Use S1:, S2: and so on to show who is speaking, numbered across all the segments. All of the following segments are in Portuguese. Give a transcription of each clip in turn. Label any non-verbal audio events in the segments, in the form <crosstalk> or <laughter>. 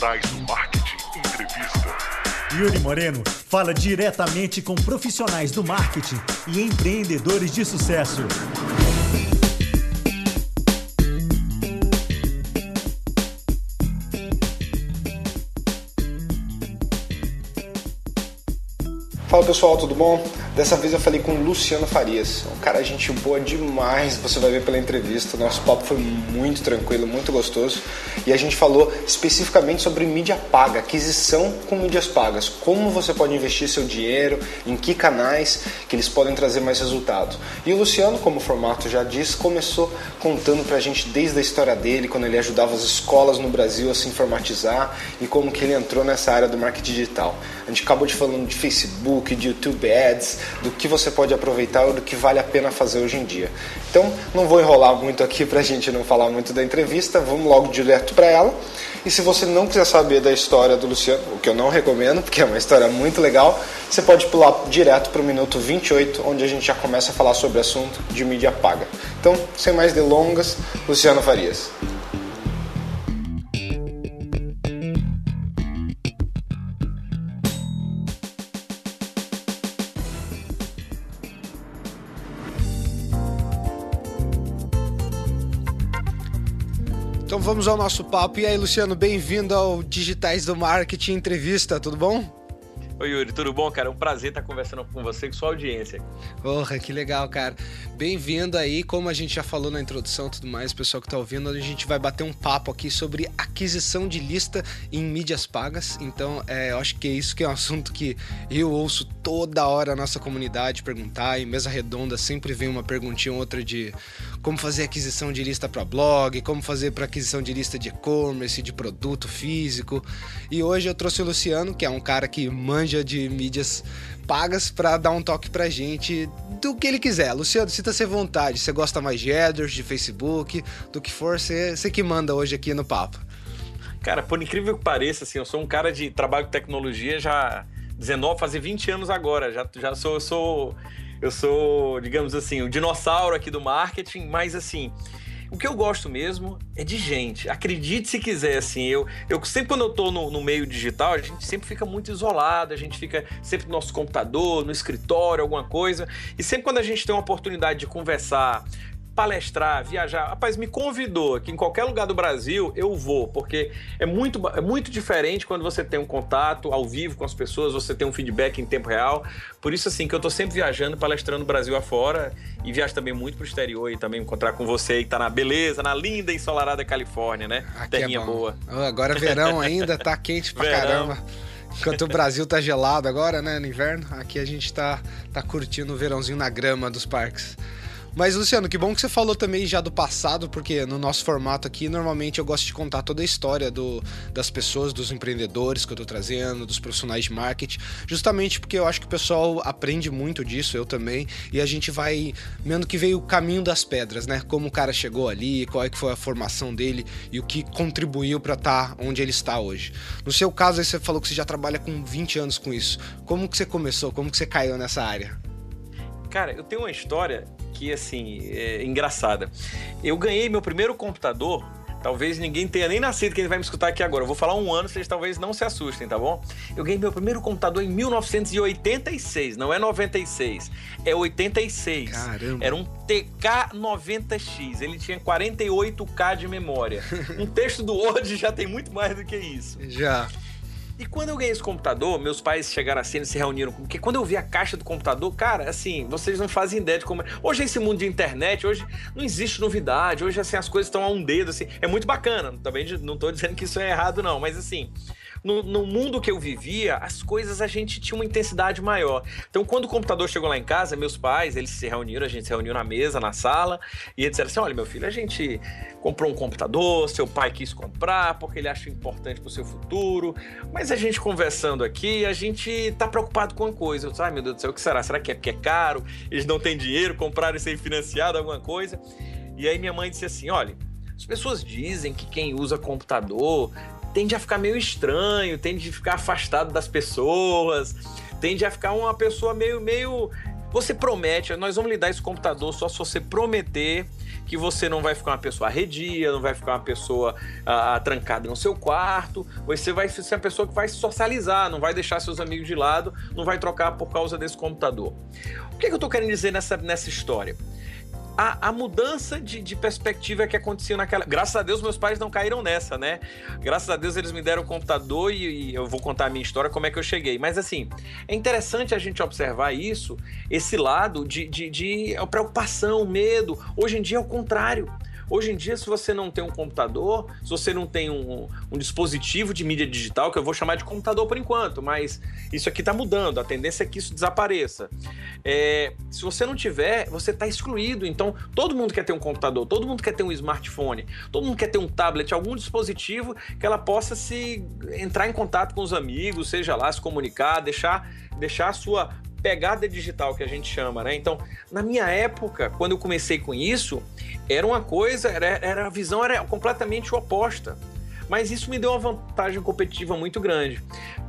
S1: Digitais do Marketing Entrevista.
S2: Yuri Moreno fala diretamente com profissionais do marketing e empreendedores de sucesso.
S3: Fala pessoal, tudo bom? Dessa vez eu falei com o Luciano Farias, um cara gente boa demais, você vai ver pela entrevista. Nosso papo foi muito tranquilo, muito gostoso e a gente falou especificamente sobre mídia paga, aquisição com mídias pagas, como você pode investir seu dinheiro, em que canais que eles podem trazer mais resultado. E o Luciano, como o formato já diz, começou contando pra gente desde a história dele, quando ele ajudava as escolas no Brasil a se informatizar e como que ele entrou nessa área do marketing digital. A gente acabou de falando de Facebook, de YouTube Ads, do que você pode aproveitar ou do que vale a pena fazer hoje em dia. Então, não vou enrolar muito aqui para a gente não falar muito da entrevista, vamos logo direto para ela. E se você não quiser saber da história do Luciano, o que eu não recomendo, porque é uma história muito legal, você pode pular direto para o minuto 28, onde a gente já começa a falar sobre o assunto de mídia paga. Então, sem mais delongas, Luciano Farias.
S4: Vamos ao nosso papo. E aí, Luciano, bem-vindo ao Digitais do Marketing Entrevista, tudo bom?
S5: Oi, Yuri, tudo bom, cara? É um prazer estar conversando com você e com sua audiência.
S4: Porra, que legal, cara. Bem-vindo aí, como a gente já falou na introdução e tudo mais, pessoal que tá ouvindo, a gente vai bater um papo aqui sobre aquisição de lista em mídias pagas. Então, é, eu acho que é isso que é um assunto que eu ouço toda hora a nossa comunidade perguntar. Em mesa redonda sempre vem uma perguntinha ou outra de como fazer aquisição de lista para blog, como fazer para aquisição de lista de e-commerce, de produto físico. E hoje eu trouxe o Luciano, que é um cara que manja de mídias pagas para dar um toque pra gente do que ele quiser. Luciano, sinta-se à vontade. Você gosta mais de AdWords, de Facebook, do que for, você, você que manda hoje aqui no papo.
S5: Cara, por incrível que pareça, assim, eu sou um cara de trabalho com tecnologia já 19, fazer 20 anos agora. Já, já sou, sou, eu sou, digamos assim, o dinossauro aqui do marketing, mas assim, o que eu gosto mesmo é de gente. Acredite se quiser, assim. Eu, eu sempre quando eu tô no, no, meio digital, a gente sempre fica muito isolado, a gente fica sempre no nosso computador, no escritório, alguma coisa. E sempre quando a gente tem uma oportunidade de conversar, palestrar, viajar. Rapaz, me convidou aqui em qualquer lugar do Brasil, eu vou, porque é muito, é muito diferente quando você tem um contato ao vivo com as pessoas, você tem um feedback em tempo real. Por isso, assim, que eu tô sempre viajando, palestrando Brasil afora e viajo também muito pro exterior e também encontrar com você que tá na beleza, na linda e ensolarada Califórnia, né?
S4: Aqui é
S5: Terrinha
S4: é
S5: boa.
S4: Oh, agora verão ainda, tá quente pra verão. caramba. Enquanto o Brasil tá gelado agora, né, no inverno, aqui a gente tá, tá curtindo o verãozinho na grama dos parques. Mas, Luciano, que bom que você falou também já do passado, porque no nosso formato aqui, normalmente eu gosto de contar toda a história do, das pessoas, dos empreendedores que eu tô trazendo, dos profissionais de marketing, justamente porque eu acho que o pessoal aprende muito disso, eu também, e a gente vai vendo que veio o caminho das pedras, né? Como o cara chegou ali, qual é que foi a formação dele e o que contribuiu para estar tá onde ele está hoje. No seu caso, aí você falou que você já trabalha com 20 anos com isso. Como que você começou? Como que você caiu nessa área?
S5: Cara, eu tenho uma história que, assim, é engraçada. Eu ganhei meu primeiro computador Talvez ninguém tenha nem nascido quem vai me escutar aqui agora. Eu vou falar um ano, vocês talvez não se assustem, tá bom? Eu ganhei meu primeiro computador em 1986, não é 96, é 86.
S4: Caramba.
S5: Era um TK90X, ele tinha 48K de memória. <laughs> um texto do Word já tem muito mais do que isso.
S4: Já.
S5: E quando eu ganhei esse computador, meus pais chegaram assim, eles se reuniram, porque quando eu vi a caixa do computador, cara, assim, vocês não fazem ideia de como. É. Hoje, esse mundo de internet, hoje não existe novidade, hoje, assim, as coisas estão a um dedo, assim. É muito bacana, também não tô dizendo que isso é errado, não, mas assim no, no, mundo que eu vivia, as coisas a gente tinha uma intensidade maior. Então, quando o computador chegou lá em casa, meus pais, eles se reuniram, a gente se reuniu na mesa, na sala, e eles disseram assim: olha, meu filho, a gente comprou um computador, seu pai quis comprar porque ele acha importante para o seu futuro, mas a gente conversando aqui, a gente tá preocupado com uma coisa. Eu disse, ai meu Deus do céu, o que será? Será que é porque é caro? Eles não têm dinheiro, compraram sem financiado, alguma coisa? E aí minha mãe disse assim: olha. As pessoas dizem que quem usa computador tende a ficar meio estranho, tende a ficar afastado das pessoas, tende a ficar uma pessoa meio, meio. Você promete, nós vamos lhe dar esse computador só se você prometer que você não vai ficar uma pessoa arredia, não vai ficar uma pessoa ah, trancada no seu quarto, você vai ser uma pessoa que vai socializar, não vai deixar seus amigos de lado, não vai trocar por causa desse computador. O que, é que eu estou querendo dizer nessa, nessa história? A, a mudança de, de, perspectiva que aconteceu naquela. Graças a Deus, meus pais não caíram nessa, né? Graças a Deus, eles me deram o computador e, e, eu vou contar a minha história, como é que eu cheguei. Mas, assim, é interessante a gente observar isso, esse lado de, de, de preocupação, medo. Hoje em dia é o contrário. Hoje em dia, se você não tem um computador, se você não tem um, um dispositivo de mídia digital, que eu vou chamar de computador por enquanto, mas isso aqui está mudando, a tendência é que isso desapareça. É, se você não tiver, você está excluído. Então, todo mundo quer ter um computador, todo mundo quer ter um smartphone, todo mundo quer ter um tablet, algum dispositivo que ela possa se entrar em contato com os amigos, seja lá, se comunicar, deixar, deixar a sua pegada digital que a gente chama, né? Então, na minha época, quando eu comecei com isso, era uma coisa, era, era a visão era completamente oposta. Mas isso me deu uma vantagem competitiva muito grande.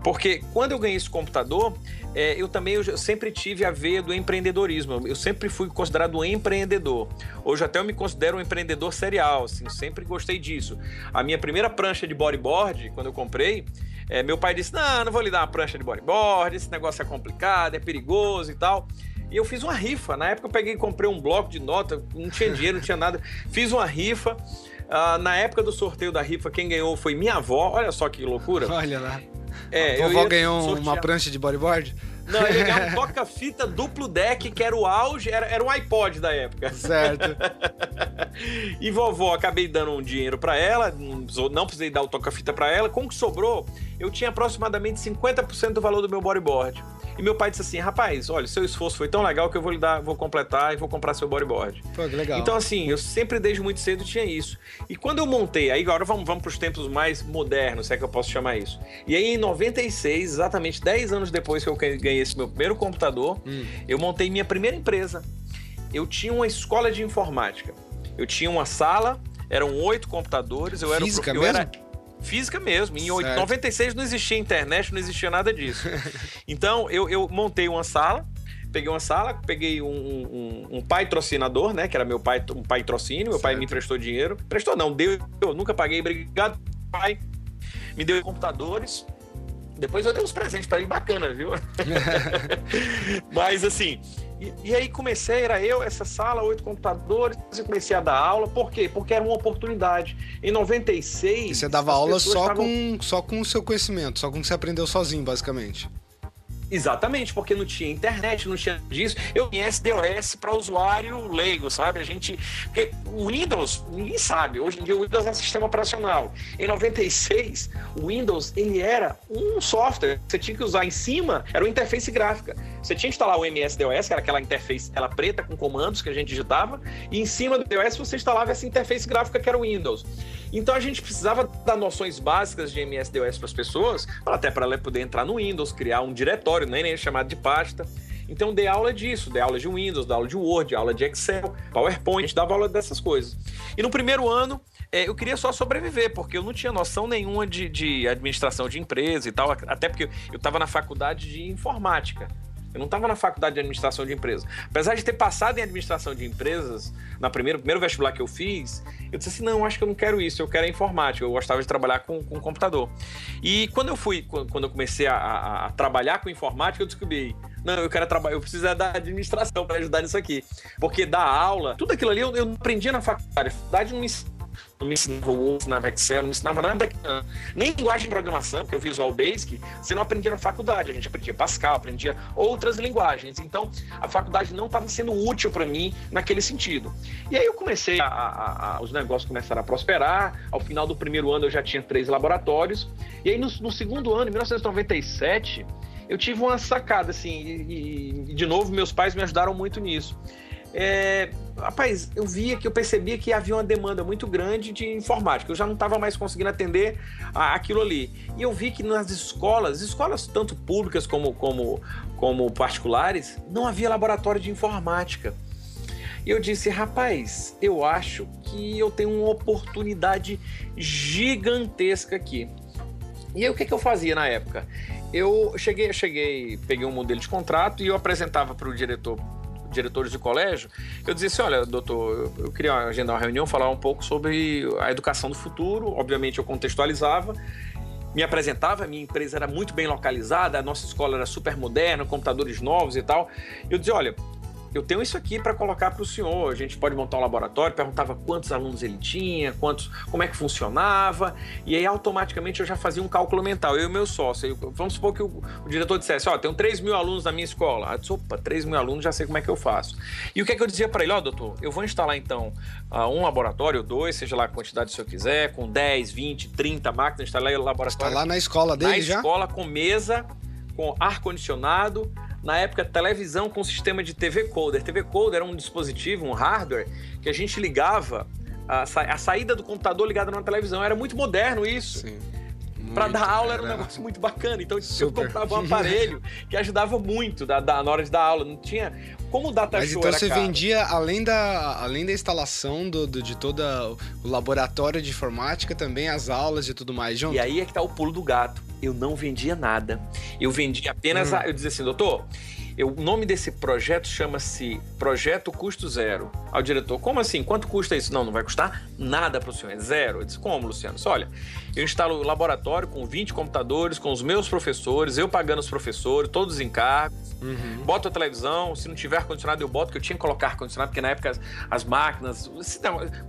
S5: Porque quando eu ganhei esse computador, é, eu também eu sempre tive a veia do empreendedorismo. Eu sempre fui considerado um empreendedor. Hoje até eu me considero um empreendedor serial, assim, sempre gostei disso. A minha primeira prancha de bodyboard, quando eu comprei, é, meu pai disse: Não, não vou lhe dar uma prancha de bodyboard, esse negócio é complicado, é perigoso e tal. E eu fiz uma rifa. Na época eu peguei e comprei um bloco de nota, não tinha dinheiro, não tinha nada. Fiz uma rifa. Uh, na época do sorteio da rifa, quem ganhou foi minha avó. Olha só que loucura.
S4: Olha lá. É, a vovó ganhou sortear... uma prancha de bodyboard?
S5: Não, ele ganhou um toca-fita duplo deck, que era o auge, era, era um iPod da época.
S4: Certo. <laughs>
S5: e vovó, acabei dando um dinheiro para ela, não precisei dar o toca-fita para ela. Com o que sobrou, eu tinha aproximadamente 50% do valor do meu bodyboard. E meu pai disse assim: rapaz, olha, seu esforço foi tão legal que eu vou lhe dar, vou completar e vou comprar seu bodyboard.
S4: Pô, que legal.
S5: Então, assim, eu sempre desde muito cedo tinha isso. E quando eu montei, aí agora vamos, vamos para os tempos mais modernos, se é que eu posso chamar isso. E aí, em 96, exatamente 10 anos depois que eu ganhei esse meu primeiro computador, hum. eu montei minha primeira empresa. Eu tinha uma escola de informática. Eu tinha uma sala, eram oito computadores. Eu
S4: Física
S5: era,
S4: eu mesmo? Era,
S5: Física mesmo. Em certo. 96 não existia internet, não existia nada disso. <laughs> então eu, eu montei uma sala, peguei uma sala, peguei um, um, um pai trocinador, né? Que era meu pai, um pai trocínio, meu certo. pai me emprestou dinheiro. Prestou não, deu, eu nunca paguei, obrigado, pai. Me deu computadores. Depois eu dei uns presentes para ele bacana, viu? <laughs> Mas assim, e, e, aí comecei, era eu, essa sala, oito computadores, e comecei a dar aula. Por quê? Porque era uma oportunidade. Em 96.
S4: E você dava aula só, estavam... com, só com o seu conhecimento, só com o que você aprendeu sozinho, basicamente.
S5: Exatamente, porque não tinha internet, não tinha disso. Eu conheço DOS para usuário leigo, sabe? A gente. O Windows, ninguém sabe. Hoje em dia o Windows é um sistema operacional. Em 96, o Windows ele era um software você tinha que usar em cima, era uma interface gráfica. Você tinha que instalar o MS-DOS, que era aquela interface ela preta com comandos que a gente digitava, e em cima do DOS você instalava essa interface gráfica que era o Windows. Então a gente precisava dar noções básicas de MS-DOS para as pessoas, até para ela poder entrar no Windows, criar um diretório nem chamado de pasta. Então dei aula disso, dei aula de Windows, dei aula de Word, aula de Excel, PowerPoint, dava aula dessas coisas. E no primeiro ano é, eu queria só sobreviver, porque eu não tinha noção nenhuma de, de administração de empresa e tal, até porque eu estava na faculdade de informática. Eu não estava na faculdade de administração de empresas. Apesar de ter passado em administração de empresas, na primeira, primeiro vestibular que eu fiz, eu disse assim: não, acho que eu não quero isso, eu quero a informática. Eu gostava de trabalhar com, com computador. E quando eu fui, quando eu comecei a, a, a trabalhar com informática, eu descobri não, eu quero trabalhar, eu preciso é da administração para ajudar nisso aqui. Porque dar aula, tudo aquilo ali eu, eu na faculdade. A faculdade não me não me ensinava o Word, ensinava Excel, não me ensinava nada, nem linguagem de programação, porque eu Visual Basic, você não aprendia na faculdade, a gente aprendia Pascal, aprendia outras linguagens. Então, a faculdade não estava sendo útil para mim naquele sentido. E aí eu comecei, a, a, a, os negócios começaram a prosperar, ao final do primeiro ano eu já tinha três laboratórios, e aí no, no segundo ano, em 1997, eu tive uma sacada, assim, e, e de novo, meus pais me ajudaram muito nisso é, rapaz, eu via que eu percebia que havia uma demanda muito grande de informática. Eu já não estava mais conseguindo atender a, aquilo ali. E eu vi que nas escolas, escolas tanto públicas como, como, como particulares, não havia laboratório de informática. E eu disse, rapaz, eu acho que eu tenho uma oportunidade gigantesca aqui. E aí o que, que eu fazia na época? Eu cheguei, cheguei, peguei um modelo de contrato e eu apresentava para o diretor diretores de colégio, eu dizia assim: olha, doutor, eu, queria agendar uma reunião, falar um pouco sobre a educação do futuro. Obviamente, eu contextualizava me apresentava, minha empresa era muito bem localizada, a nossa escola era super moderna, computadores novos e tal. Eu dizia, olha, eu tenho isso aqui para colocar para o senhor. A gente pode montar um laboratório, perguntava quantos alunos ele tinha, quantos, como é que funcionava, e aí automaticamente eu já fazia um cálculo mental. Eu e meu sócio. Eu, vamos supor que o, o, diretor dissesse: Ó, oh, tenho 3 mil alunos na minha escola. Eu disse, opa, 3 mil alunos, já sei como é que eu faço. E o que é que eu dizia para ele? Ó, oh, doutor, eu vou instalar então uh, um laboratório, dois, seja lá a quantidade se eu quiser, com 10, 20, 30 máquinas, instalar o laboratório.
S4: Está lá na escola dele
S5: na
S4: já?
S5: Na escola, com mesa, com ar-condicionado na época, televisão com sistema de TV Coder. TV Coder era um dispositivo, um hardware, que a gente ligava a, sa a saída do computador ligada na televisão. Era muito moderno isso. Sim. Para dar aula era um negócio muito bacana. Então Super. eu comprava um <laughs> aparelho que ajudava muito da, da, na hora de dar aula. Não tinha como o data
S4: Mas
S5: show
S4: então você
S5: caro.
S4: vendia além da além da instalação do, do, de todo o laboratório de informática também as aulas e tudo mais junto.
S5: E aí é que tá o pulo do gato. Eu não vendia nada. Eu vendia apenas hum. a, eu dizia assim, doutor, eu, o nome desse projeto chama-se Projeto Custo Zero. Ao diretor, como assim? Quanto custa isso? Não, não vai custar nada para o senhor, é zero. Eu disse, como, Luciano? Disse, olha, eu instalo o laboratório com 20 computadores, com os meus professores, eu pagando os professores, todos os encargos, uhum. boto a televisão, se não tiver ar-condicionado eu boto, que eu tinha que colocar ar-condicionado, porque na época as, as máquinas,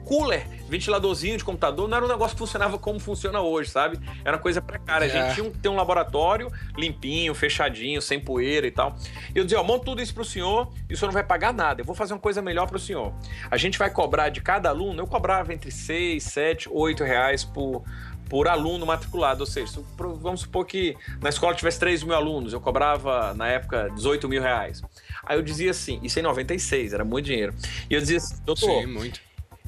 S5: cooler, ventiladorzinho de computador, não era um negócio que funcionava como funciona hoje, sabe? Era uma coisa precária. É. A gente tinha que ter um laboratório limpinho, fechadinho, sem poeira e tal. Eu dizia, ó, monto tudo isso pro senhor e o senhor não vai pagar nada, eu vou fazer uma coisa melhor pro senhor. A gente vai cobrar de cada aluno, eu cobrava entre 6, 7, 8 reais por por aluno matriculado. Ou seja, vamos supor que na escola tivesse 3 mil alunos, eu cobrava, na época, 18 mil reais. Aí eu dizia assim, isso em 96, era muito dinheiro. E eu dizia assim, doutor,
S4: Sim, muito.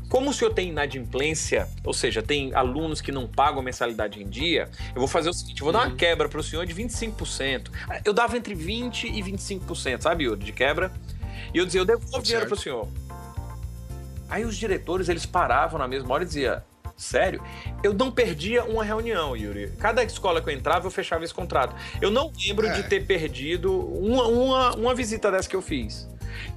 S5: Como o senhor tem inadimplência, ou seja, tem alunos que não pagam mensalidade em dia, eu vou fazer o seguinte: eu vou uhum. dar uma uhum. quebra para o senhor de 25%. Eu dava entre 20% e 25%, sabe, Yuri, de quebra. E eu dizia, eu devolvo dinheiro para o senhor. Aí os diretores, eles paravam na mesma hora e diziam, sério, eu não perdia uma reunião, Yuri. Cada escola que eu entrava, eu fechava esse contrato. Eu não lembro é. de ter perdido uma, uma, uma visita dessa que eu fiz.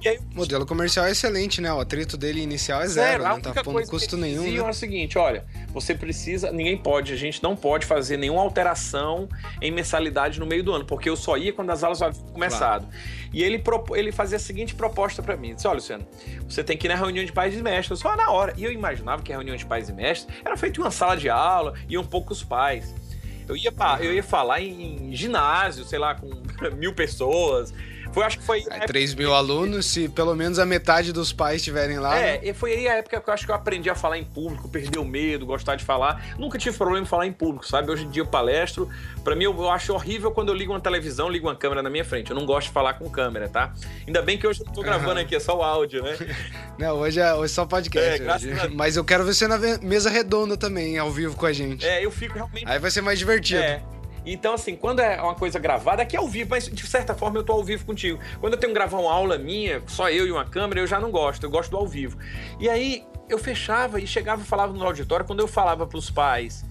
S4: Aí, o modelo comercial é excelente, né? O atrito dele inicial é zero, zero não tá pondo custo nenhum. Né?
S5: é o seguinte: olha, você precisa, ninguém pode, a gente não pode fazer nenhuma alteração em mensalidade no meio do ano, porque eu só ia quando as aulas haviam começado. Claro. E ele, ele fazia a seguinte proposta para mim: disse, olha, Luciano, você tem que ir na reunião de pais e mestres, só na hora. E eu imaginava que a reunião de pais e mestres era feita em uma sala de aula, iam poucos pais. Eu ia, eu ia falar em, em ginásio, sei lá, com <laughs> mil pessoas. Foi, acho que foi.
S4: É, 3 mil alunos, se pelo menos a metade dos pais estiverem lá.
S5: É, né? foi aí a época que eu acho que eu aprendi a falar em público, perder o medo, gostar de falar. Nunca tive problema em falar em público, sabe? Hoje em dia eu palestro. Pra mim, eu acho horrível quando eu ligo uma televisão, ligo uma câmera na minha frente. Eu não gosto de falar com câmera, tá? Ainda bem que hoje eu tô gravando uhum. aqui, é só o áudio, né? <laughs>
S4: não, hoje é, hoje é só podcast. É, Mas eu quero ver você na mesa redonda também, ao vivo com a gente.
S5: É, eu fico realmente.
S4: Aí vai ser mais divertido.
S5: É. Então, assim, quando é uma coisa gravada, aqui é ao vivo, mas de certa forma eu tô ao vivo contigo. Quando eu tenho que gravar uma aula minha, só eu e uma câmera, eu já não gosto, eu gosto do ao vivo. E aí eu fechava e chegava e falava no auditório, quando eu falava para os pais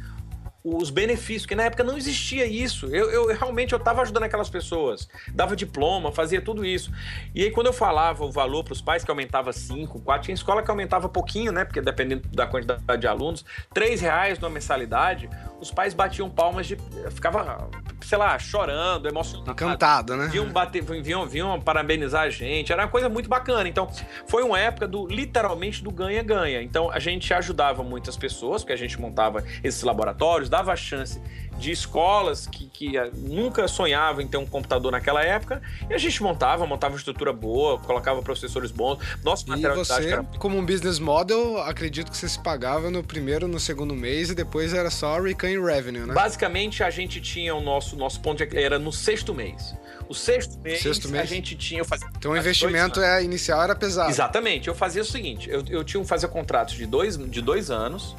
S5: os benefícios, que na época não existia isso. Eu, eu realmente eu estava ajudando aquelas pessoas, dava diploma, fazia tudo isso. E aí quando eu falava o valor para os pais que aumentava 5, 4, tinha escola que aumentava pouquinho, né? Porque dependendo da quantidade de alunos, 3 reais numa mensalidade, os pais batiam palmas de. ficava, sei lá, chorando, emocionado.
S4: Encantado, né?
S5: Vinham, bater, vinham, vinham parabenizar a gente. Era uma coisa muito bacana. Então, foi uma época do literalmente do ganha-ganha. Então, a gente ajudava muitas pessoas, porque a gente montava esses laboratórios, dava a chance de escolas que, que eh, nunca sonhavam em ter um computador naquela época, e a gente montava, montava uma estrutura boa, colocava professores bons. Nosso
S4: material e você, era... como um business model, acredito que você se pagava no primeiro, no segundo mês, e depois era só recurring revenue, né?
S5: Basicamente, a gente tinha o nosso, nosso ponto de, era no sexto mês. O sexto mês, sexto mês. a gente tinha. Eu fazia,
S4: então o investimento é, inicial era pesado.
S5: Exatamente. Eu fazia o seguinte: eu, eu tinha que fazer contratos de dois, de dois anos.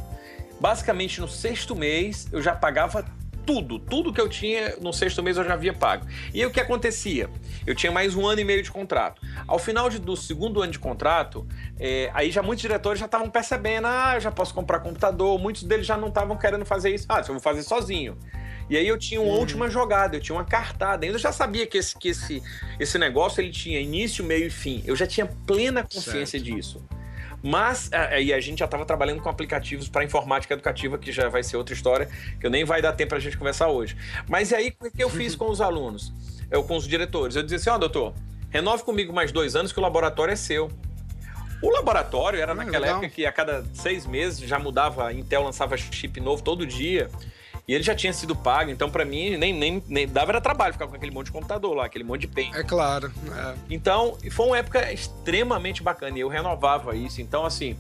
S5: Basicamente, no sexto mês, eu já pagava tudo, tudo que eu tinha no sexto mês eu já havia pago. E aí o que acontecia? Eu tinha mais um ano e meio de contrato. Ao final de, do segundo ano de contrato, é, aí já muitos diretores já estavam percebendo, ah, eu já posso comprar computador, muitos deles já não estavam querendo fazer isso. Ah, eu vou fazer sozinho. E aí eu tinha uma uhum. última jogada, eu tinha uma cartada. Eu já sabia que esse, que esse, esse negócio ele tinha início, meio e fim. Eu já tinha plena consciência certo. disso. Mas, aí a gente já estava trabalhando com aplicativos para informática educativa, que já vai ser outra história, que eu nem vai dar tempo para a gente conversar hoje. Mas e aí, o que eu fiz com os alunos? Eu, com os diretores? Eu dizia assim: ó, oh, doutor, renove comigo mais dois anos que o laboratório é seu. O laboratório era ah, naquela legal. época que a cada seis meses já mudava, a Intel lançava chip novo todo dia. E ele já tinha sido pago, então para mim nem, nem, nem dava era trabalho ficar com aquele monte de computador lá, aquele monte de pen.
S4: É claro. É.
S5: Então, foi uma época extremamente bacana e eu renovava isso. Então, assim,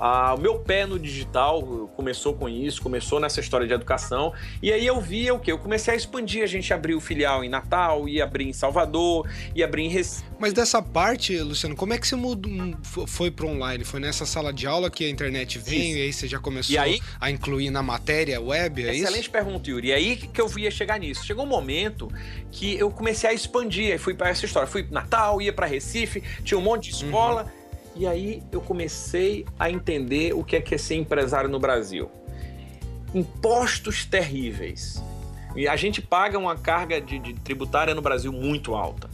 S5: ah, o meu pé no digital começou com isso, começou nessa história de educação. E aí eu via o que? Eu comecei a expandir. A gente abriu filial em Natal, ia abrir em Salvador, ia abrir em Recife.
S4: Mas dessa parte, Luciano, como é que você mudou, foi para online? Foi nessa sala de aula que a internet veio isso. e aí você já começou aí, a incluir na matéria web? É
S5: excelente
S4: isso?
S5: pergunta, Yuri. E aí que eu via chegar nisso. Chegou um momento que eu comecei a expandir. Aí fui para essa história. Fui Natal, ia para Recife, tinha um monte de escola. Uhum e aí eu comecei a entender o que é, que é ser empresário no Brasil. Impostos terríveis. E a gente paga uma carga de, de tributária no Brasil muito alta.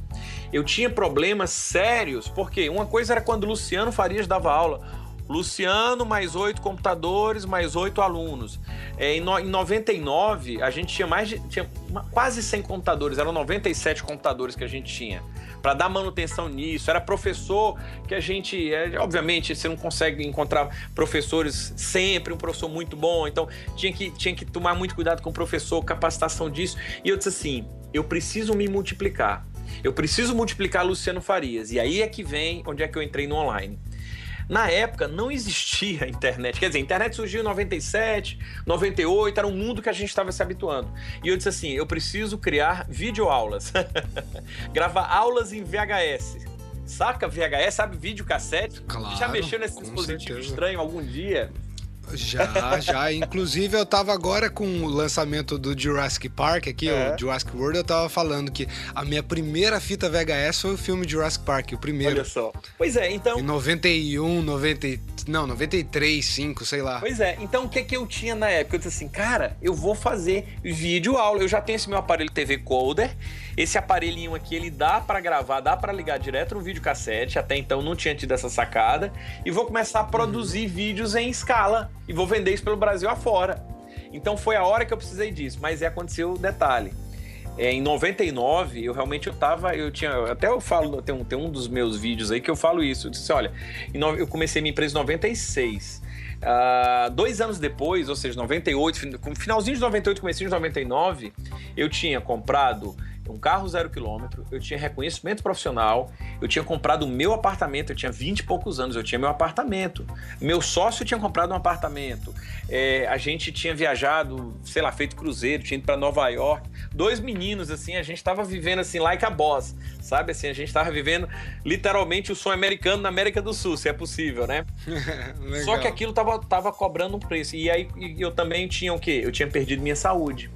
S5: Eu tinha problemas sérios, porque uma coisa era quando Luciano Farias dava aula. Luciano, mais oito computadores, mais oito alunos. É, em, no, em 99, a gente tinha mais de, tinha quase 100 computadores, eram 97 computadores que a gente tinha para dar manutenção nisso. Era professor que a gente, é, obviamente, você não consegue encontrar professores sempre, um professor muito bom, então tinha que, tinha que tomar muito cuidado com o professor, capacitação disso. E eu disse assim: eu preciso me multiplicar. Eu preciso multiplicar Luciano Farias. E aí é que vem onde é que eu entrei no online. Na época não existia internet. Quer dizer, a internet surgiu em 97, 98, era um mundo que a gente estava se habituando. E eu disse assim: eu preciso criar videoaulas. <laughs> Gravar aulas em VHS. Saca VHS, sabe videocassete?
S4: Claro,
S5: Já mexeu nesse dispositivo certeza. estranho algum dia?
S4: Já, já. Inclusive, eu tava agora com o lançamento do Jurassic Park aqui, é. o Jurassic World, eu tava falando que a minha primeira fita VHS foi o filme Jurassic Park, o primeiro.
S5: Olha só. Pois é, então.
S4: Em 91, 90. Não, 93, 5, sei lá.
S5: Pois é, então o que que eu tinha na época? Eu disse assim, cara, eu vou fazer vídeo aula. Eu já tenho esse meu aparelho TV Coder. Esse aparelhinho aqui, ele dá para gravar, dá para ligar direto no videocassete. Até então não tinha tido essa sacada. E vou começar a produzir vídeos em escala e vou vender isso pelo Brasil afora. Então foi a hora que eu precisei disso, mas é, aconteceu o detalhe. É, em 99, eu realmente eu tava, eu tinha, até eu falo, tem um, tem um dos meus vídeos aí que eu falo isso. Eu disse, olha, eu comecei minha empresa em 96. Uh, ah, dois anos depois, ou seja, 98, finalzinho de 98, comecinho de 99, eu tinha comprado um carro zero quilômetro, eu tinha reconhecimento profissional, eu tinha comprado o meu apartamento, eu tinha 20 e poucos anos, eu tinha meu apartamento. Meu sócio tinha comprado um apartamento. É, a gente tinha viajado, sei lá, feito cruzeiro, tinha ido para Nova York. Dois meninos, assim, a gente estava vivendo assim, like a boss, sabe? Assim, a gente estava vivendo literalmente o sonho americano na América do Sul, se é possível, né? <laughs> Só que aquilo tava, tava cobrando um preço. E aí eu também tinha o quê? Eu tinha perdido minha saúde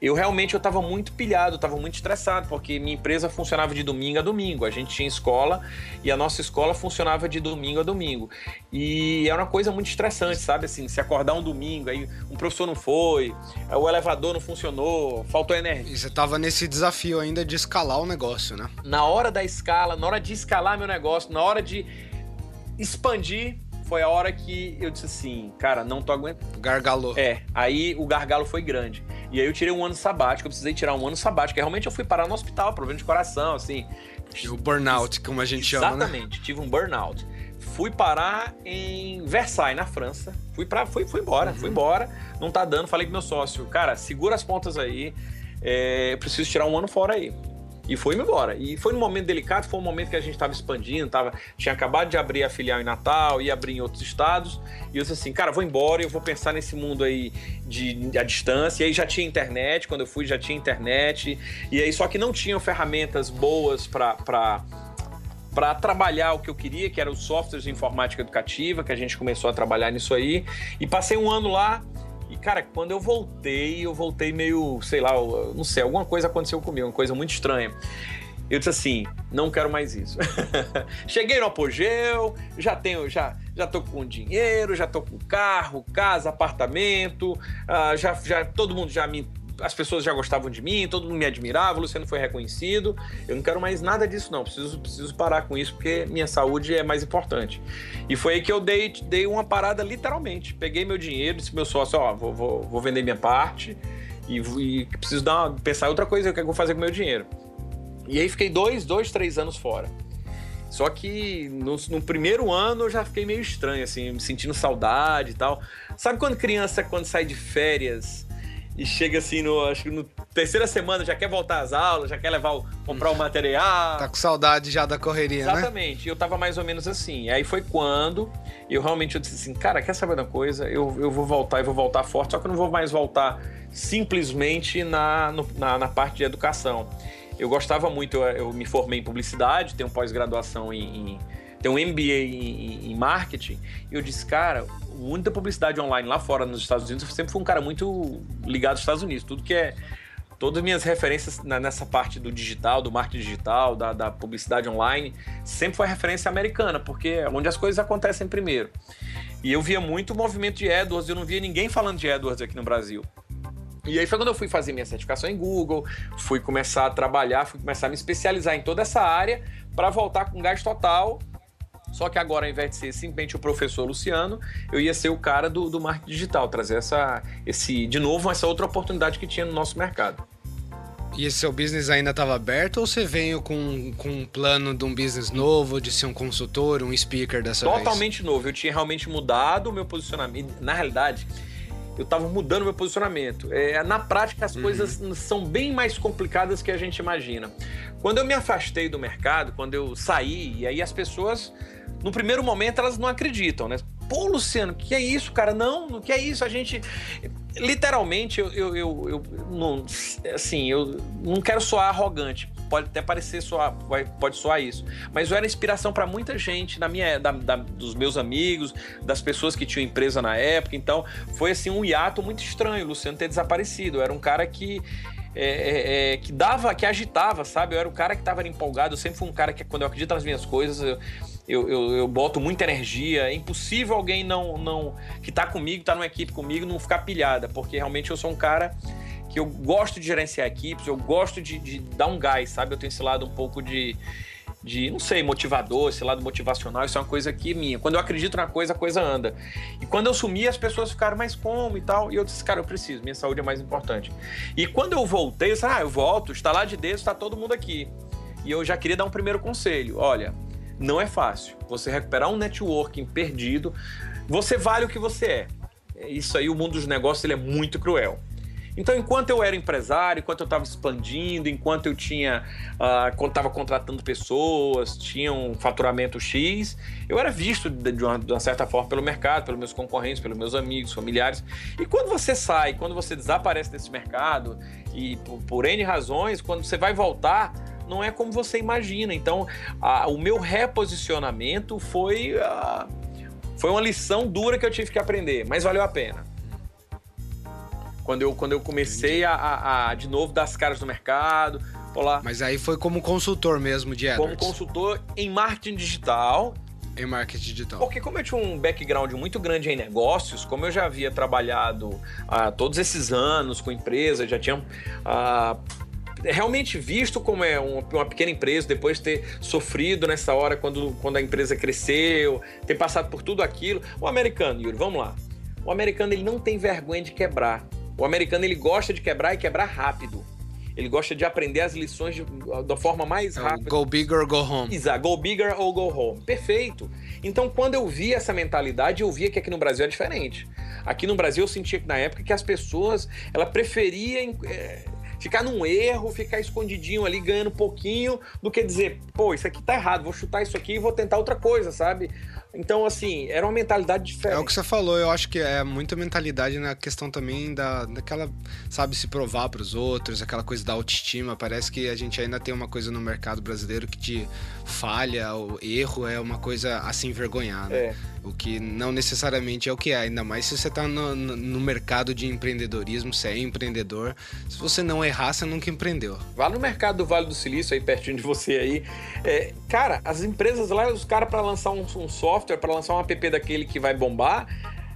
S5: eu realmente eu estava muito pilhado, estava muito estressado, porque minha empresa funcionava de domingo a domingo. A gente tinha escola e a nossa escola funcionava de domingo a domingo. E é uma coisa muito estressante, sabe? Assim, se acordar um domingo, aí um professor não foi, o elevador não funcionou, faltou energia.
S4: E você estava nesse desafio ainda de escalar o negócio, né?
S5: Na hora da escala, na hora de escalar meu negócio, na hora de expandir, foi a hora que eu disse assim, cara, não tô aguentando.
S4: Gargalou.
S5: É, aí o gargalo foi grande. E aí eu tirei um ano sabático, eu precisei tirar um ano sabático. E realmente eu fui parar no hospital, problema de coração, assim.
S4: O burnout, como a gente
S5: Exatamente,
S4: chama,
S5: né? Exatamente, tive um burnout. Fui parar em Versailles, na França. Fui para, fui, fui embora, uhum. fui embora. Não tá dando, falei com meu sócio, cara, segura as pontas aí. É, eu preciso tirar um ano fora aí. E foi embora. E foi num momento delicado, foi um momento que a gente estava expandindo, tava, tinha acabado de abrir a filial em Natal, ia abrir em outros estados. E eu disse assim, cara, vou embora, eu vou pensar nesse mundo aí de, a distância. E aí já tinha internet, quando eu fui já tinha internet. E aí só que não tinham ferramentas boas para para trabalhar o que eu queria, que era os softwares de informática educativa, que a gente começou a trabalhar nisso aí. E passei um ano lá cara, quando eu voltei, eu voltei meio, sei lá, não sei, alguma coisa aconteceu comigo, uma coisa muito estranha. Eu disse assim, não quero mais isso. <laughs> Cheguei no apogeu, já tenho, já, já tô com dinheiro, já tô com carro, casa, apartamento, uh, já, já todo mundo já me as pessoas já gostavam de mim, todo mundo me admirava, o Luciano foi reconhecido. Eu não quero mais nada disso, não. Preciso, preciso parar com isso, porque minha saúde é mais importante. E foi aí que eu dei, dei uma parada literalmente. Peguei meu dinheiro, disse meu sócio, ó, vou, vou, vou vender minha parte e, e preciso dar uma, pensar em outra coisa, o que eu vou fazer com meu dinheiro. E aí fiquei dois, dois, três anos fora. Só que no, no, primeiro ano eu já fiquei meio estranho, assim, me sentindo saudade e tal. Sabe quando criança, quando sai de férias e chega assim no, acho que no terceira semana já quer voltar às aulas, já quer levar o, comprar o material.
S4: Tá com saudade já da correria,
S5: Exatamente.
S4: né?
S5: Exatamente. Eu tava mais ou menos assim. Aí foi quando eu realmente eu disse assim, cara, quer saber da coisa? Eu, eu vou voltar, eu vou voltar forte, só que eu não vou mais voltar simplesmente na, no, na, na parte de educação. Eu gostava muito, eu, eu me formei em publicidade, tenho pós-graduação em, em tenho um MBA em, em, marketing, e eu disse, cara, o mundo da publicidade online lá fora nos Estados Unidos, eu sempre fui um cara muito ligado aos Estados Unidos. Tudo que é. Todas as minhas referências nessa parte do digital, do marketing digital, da, da publicidade online, sempre foi referência americana, porque é onde as coisas acontecem primeiro. E eu via muito o movimento de AdWords, eu não via ninguém falando de AdWords aqui no Brasil. E aí foi quando eu fui fazer minha certificação em Google, fui começar a trabalhar, fui começar a me especializar em toda essa área para voltar com gás total. Só que agora, ao invés de ser simplesmente o professor Luciano, eu ia ser o cara do, do marketing digital, trazer essa, esse, de novo, essa outra oportunidade que tinha no nosso mercado.
S4: E esse seu business ainda estava aberto ou você veio com, com um plano de um business novo, de ser um consultor, um speaker dessa
S5: Totalmente
S4: vez?
S5: Totalmente novo. Eu tinha realmente mudado o meu posicionamento. Na realidade, eu estava mudando meu posicionamento. É, na prática, as uhum. coisas são bem mais complicadas que a gente imagina. Quando eu me afastei do mercado, quando eu saí, e aí as pessoas, no primeiro momento, elas não acreditam, né? Pô, Luciano, que é isso, cara? Não, o que é isso? A gente. Literalmente, eu, eu, eu, eu não, assim, eu não quero soar arrogante, pode até parecer soar, pode soar isso. Mas eu era inspiração para muita gente, na minha, da, da, dos meus amigos, das pessoas que tinham empresa na época. Então, foi assim um hiato muito estranho, o Luciano ter desaparecido. Eu era um cara que é, é, é, que dava, que agitava, sabe? Eu era o cara que estava empolgado. Eu sempre fui um cara que, quando eu acredito nas minhas coisas, eu, eu, eu, boto muita energia. É impossível alguém não, não que está comigo, está numa equipe comigo, não ficar pilhada, porque realmente eu sou um cara que eu gosto de gerenciar equipes, eu gosto de, de dar um gás, sabe? Eu tenho esse lado um pouco de, de, não sei, motivador, esse lado motivacional, isso é uma coisa aqui minha. Quando eu acredito na coisa, a coisa anda. E quando eu sumi, as pessoas ficaram, mais como e tal? E eu disse, cara, eu preciso, minha saúde é mais importante. E quando eu voltei, eu disse, ah, eu volto, está lá de dentro, está todo mundo aqui. E eu já queria dar um primeiro conselho. Olha, não é fácil. Você recuperar um networking perdido, você vale o que você é. Isso aí, o mundo dos negócios, ele é muito cruel. Então, enquanto eu era empresário, enquanto eu estava expandindo, enquanto eu tinha, uh, estava contratando pessoas, tinha um faturamento X, eu era visto de uma, de uma, certa forma pelo mercado, pelos meus concorrentes, pelos meus amigos, familiares. E quando você sai, quando você desaparece desse mercado, e por, por N razões, quando você vai voltar, não é como você imagina. Então, o meu reposicionamento foi, uh, foi uma lição dura que eu tive que aprender, mas valeu a pena. Quando eu, quando eu comecei a, a, a, de novo, dar as caras no mercado. Olá.
S4: Mas aí foi como consultor mesmo de AdWords.
S5: Como consultor em marketing digital.
S4: Em marketing digital.
S5: Porque como eu tinha um background muito grande em negócios, como eu já havia trabalhado ah, todos esses anos com empresa, já tinha ah, realmente visto como é uma pequena empresa, depois de ter sofrido nessa hora quando, quando a empresa cresceu, ter passado por tudo aquilo. O americano, Yuri, vamos lá. O americano ele não tem vergonha de quebrar. O americano ele gosta de quebrar e quebrar rápido. Ele gosta de aprender as lições de, da forma mais é rápida.
S4: Go big or go home.
S5: Exato, go bigger or go home. Perfeito. Então, quando eu vi essa mentalidade, eu via que aqui no Brasil é diferente. Aqui no Brasil eu sentia que na época que as pessoas, ela preferia é, ficar num erro, ficar escondidinho ali, ganhando pouquinho, do que dizer, pô, isso aqui tá errado, vou chutar isso aqui e vou tentar outra coisa, sabe? Então, assim, era uma mentalidade diferente.
S4: É o que você falou, eu acho que é muita mentalidade na questão também da, daquela, sabe, se provar para os outros, aquela coisa da autoestima. Parece que a gente ainda tem uma coisa no mercado brasileiro que te falha, o erro é uma coisa assim envergonhada. É. O que não necessariamente é o que é, ainda mais se você está no, no, mercado de empreendedorismo, você é empreendedor. Se você não errar, você nunca empreendeu.
S5: Vá no mercado do Vale do Silício, aí pertinho de você aí. É, cara, as empresas lá, os caras para lançar um, um software, para lançar um app daquele que vai bombar,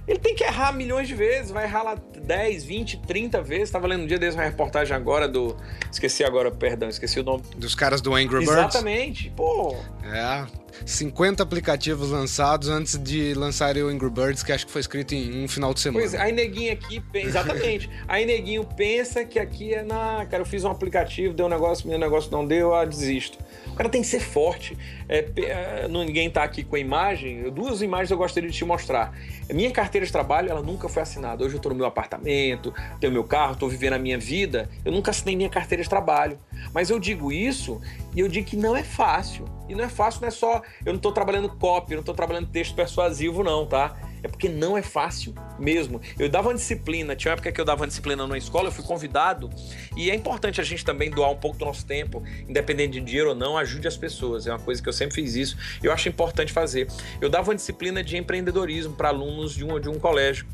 S5: ele tem que errar milhões de vezes, vai errar lá 10, 20, 30 vezes. Estava lendo um dia desse uma reportagem agora do. Esqueci agora, perdão, esqueci o nome.
S4: Dos caras do Angry Birds.
S5: Exatamente, pô.
S4: É. 50 aplicativos lançados antes de lançarem o Angry Birds, que acho que foi escrito em um final de semana.
S5: Pois é, aí neguinho aqui, exatamente. <laughs> aí neguinho pensa que aqui é na. Cara, eu fiz um aplicativo, deu um negócio, meu negócio não deu, ah, desisto. O cara tem que ser forte. É, é, ninguém tá aqui com a imagem. Duas imagens eu gostaria de te mostrar. Minha carteira de trabalho, ela nunca foi assinada. Hoje eu tô no meu apartamento, tenho meu carro, tô vivendo a minha vida. Eu nunca assinei minha carteira de trabalho. Mas eu digo isso e eu digo que não é fácil. E não é fácil, não é só. Eu não tô trabalhando copy, não tô trabalhando texto persuasivo, não, tá? É porque não é fácil mesmo. Eu dava uma disciplina, tinha uma época que eu dava uma disciplina na escola, eu fui convidado, e é importante a gente também doar um pouco do nosso tempo, independente de dinheiro ou não, ajude as pessoas. É uma coisa que eu sempre fiz isso. Eu acho importante fazer. Eu dava uma disciplina de empreendedorismo para alunos de um, de um colégio.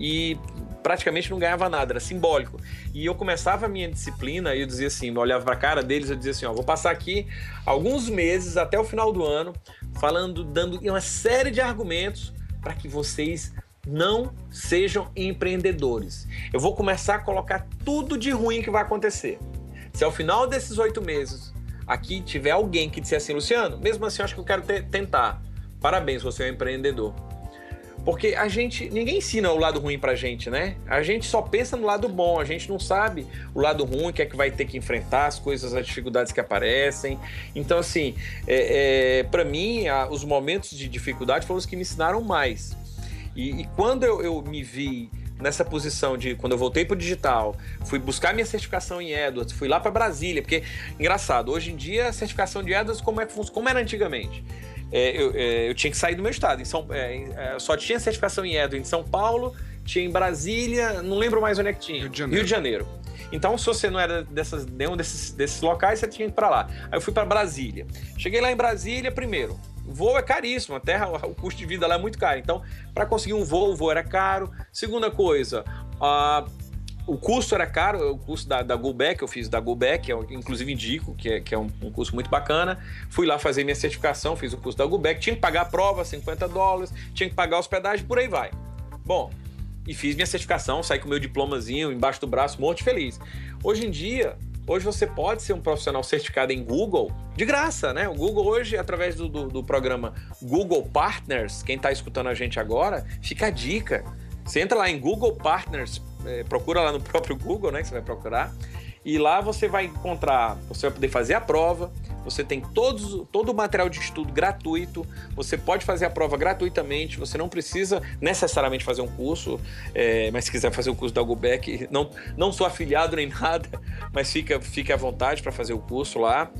S5: E praticamente não ganhava nada, era simbólico. E eu começava a minha disciplina e eu dizia assim, eu olhava para a cara deles, eu dizia assim, ó, vou passar aqui alguns meses até o final do ano falando, dando uma série de argumentos para que vocês não sejam empreendedores. Eu vou começar a colocar tudo de ruim que vai acontecer. Se ao final desses oito meses aqui tiver alguém que disser assim, Luciano, mesmo assim eu acho que eu quero tentar. Parabéns, você é um empreendedor. Porque a gente, ninguém ensina o lado ruim pra gente, né? A gente só pensa no lado bom, a gente não sabe o lado ruim, que é que vai ter que enfrentar, as coisas, as dificuldades que aparecem. Então, assim, é, é para mim, a, os momentos de dificuldade foram os que me ensinaram mais. E, e quando eu, eu me vi nessa posição de quando eu voltei para o digital, fui buscar minha certificação em AdWords, fui lá para Brasília, porque engraçado, hoje em dia a certificação de AdWords como é como era antigamente é, eu, é, eu, tinha que sair do meu estado. Em São, é, é só tinha certificação em Edo em São Paulo, tinha em Brasília, não lembro mais onde é que tinha.
S4: Rio de Janeiro.
S5: Rio de Janeiro. Então, se você não era dessas, nenhum desses, desses locais, você tinha que ir para lá. Aí eu fui para Brasília. Cheguei lá em Brasília, primeiro, o voo é caríssimo, a terra, o custo de vida lá é muito caro. Então, para conseguir um voo, o voo era caro. Segunda coisa, a o custo era caro, o custo da, da Goback, eu fiz da Goback, que eu, inclusive indico, que é, que é um, um, curso muito bacana. Fui lá fazer minha certificação, fiz o curso da Goback, tinha que pagar a prova, 50 dólares, tinha que pagar hospedagem, por aí vai. Bom, e fiz minha certificação, saí com meu diplomazinho embaixo do braço, morto feliz. Hoje em dia, hoje você pode ser um profissional certificado em Google de graça, né? O Google hoje, através do, do, do programa Google Partners, quem está escutando a gente agora, fica a dica. Você entra lá em Google Partners é, procura lá no <laughs> próprio Google, né? Que você vai procurar. E lá você vai encontrar, você vai poder fazer a prova, você tem todos, todo o material de estudo gratuito, você pode fazer a prova gratuitamente, você não precisa necessariamente fazer um curso, é, mas se quiser fazer o curso da Gobeck, não, não sou afiliado nem <laughs> nada, mas fica, fique à vontade para fazer o curso lá.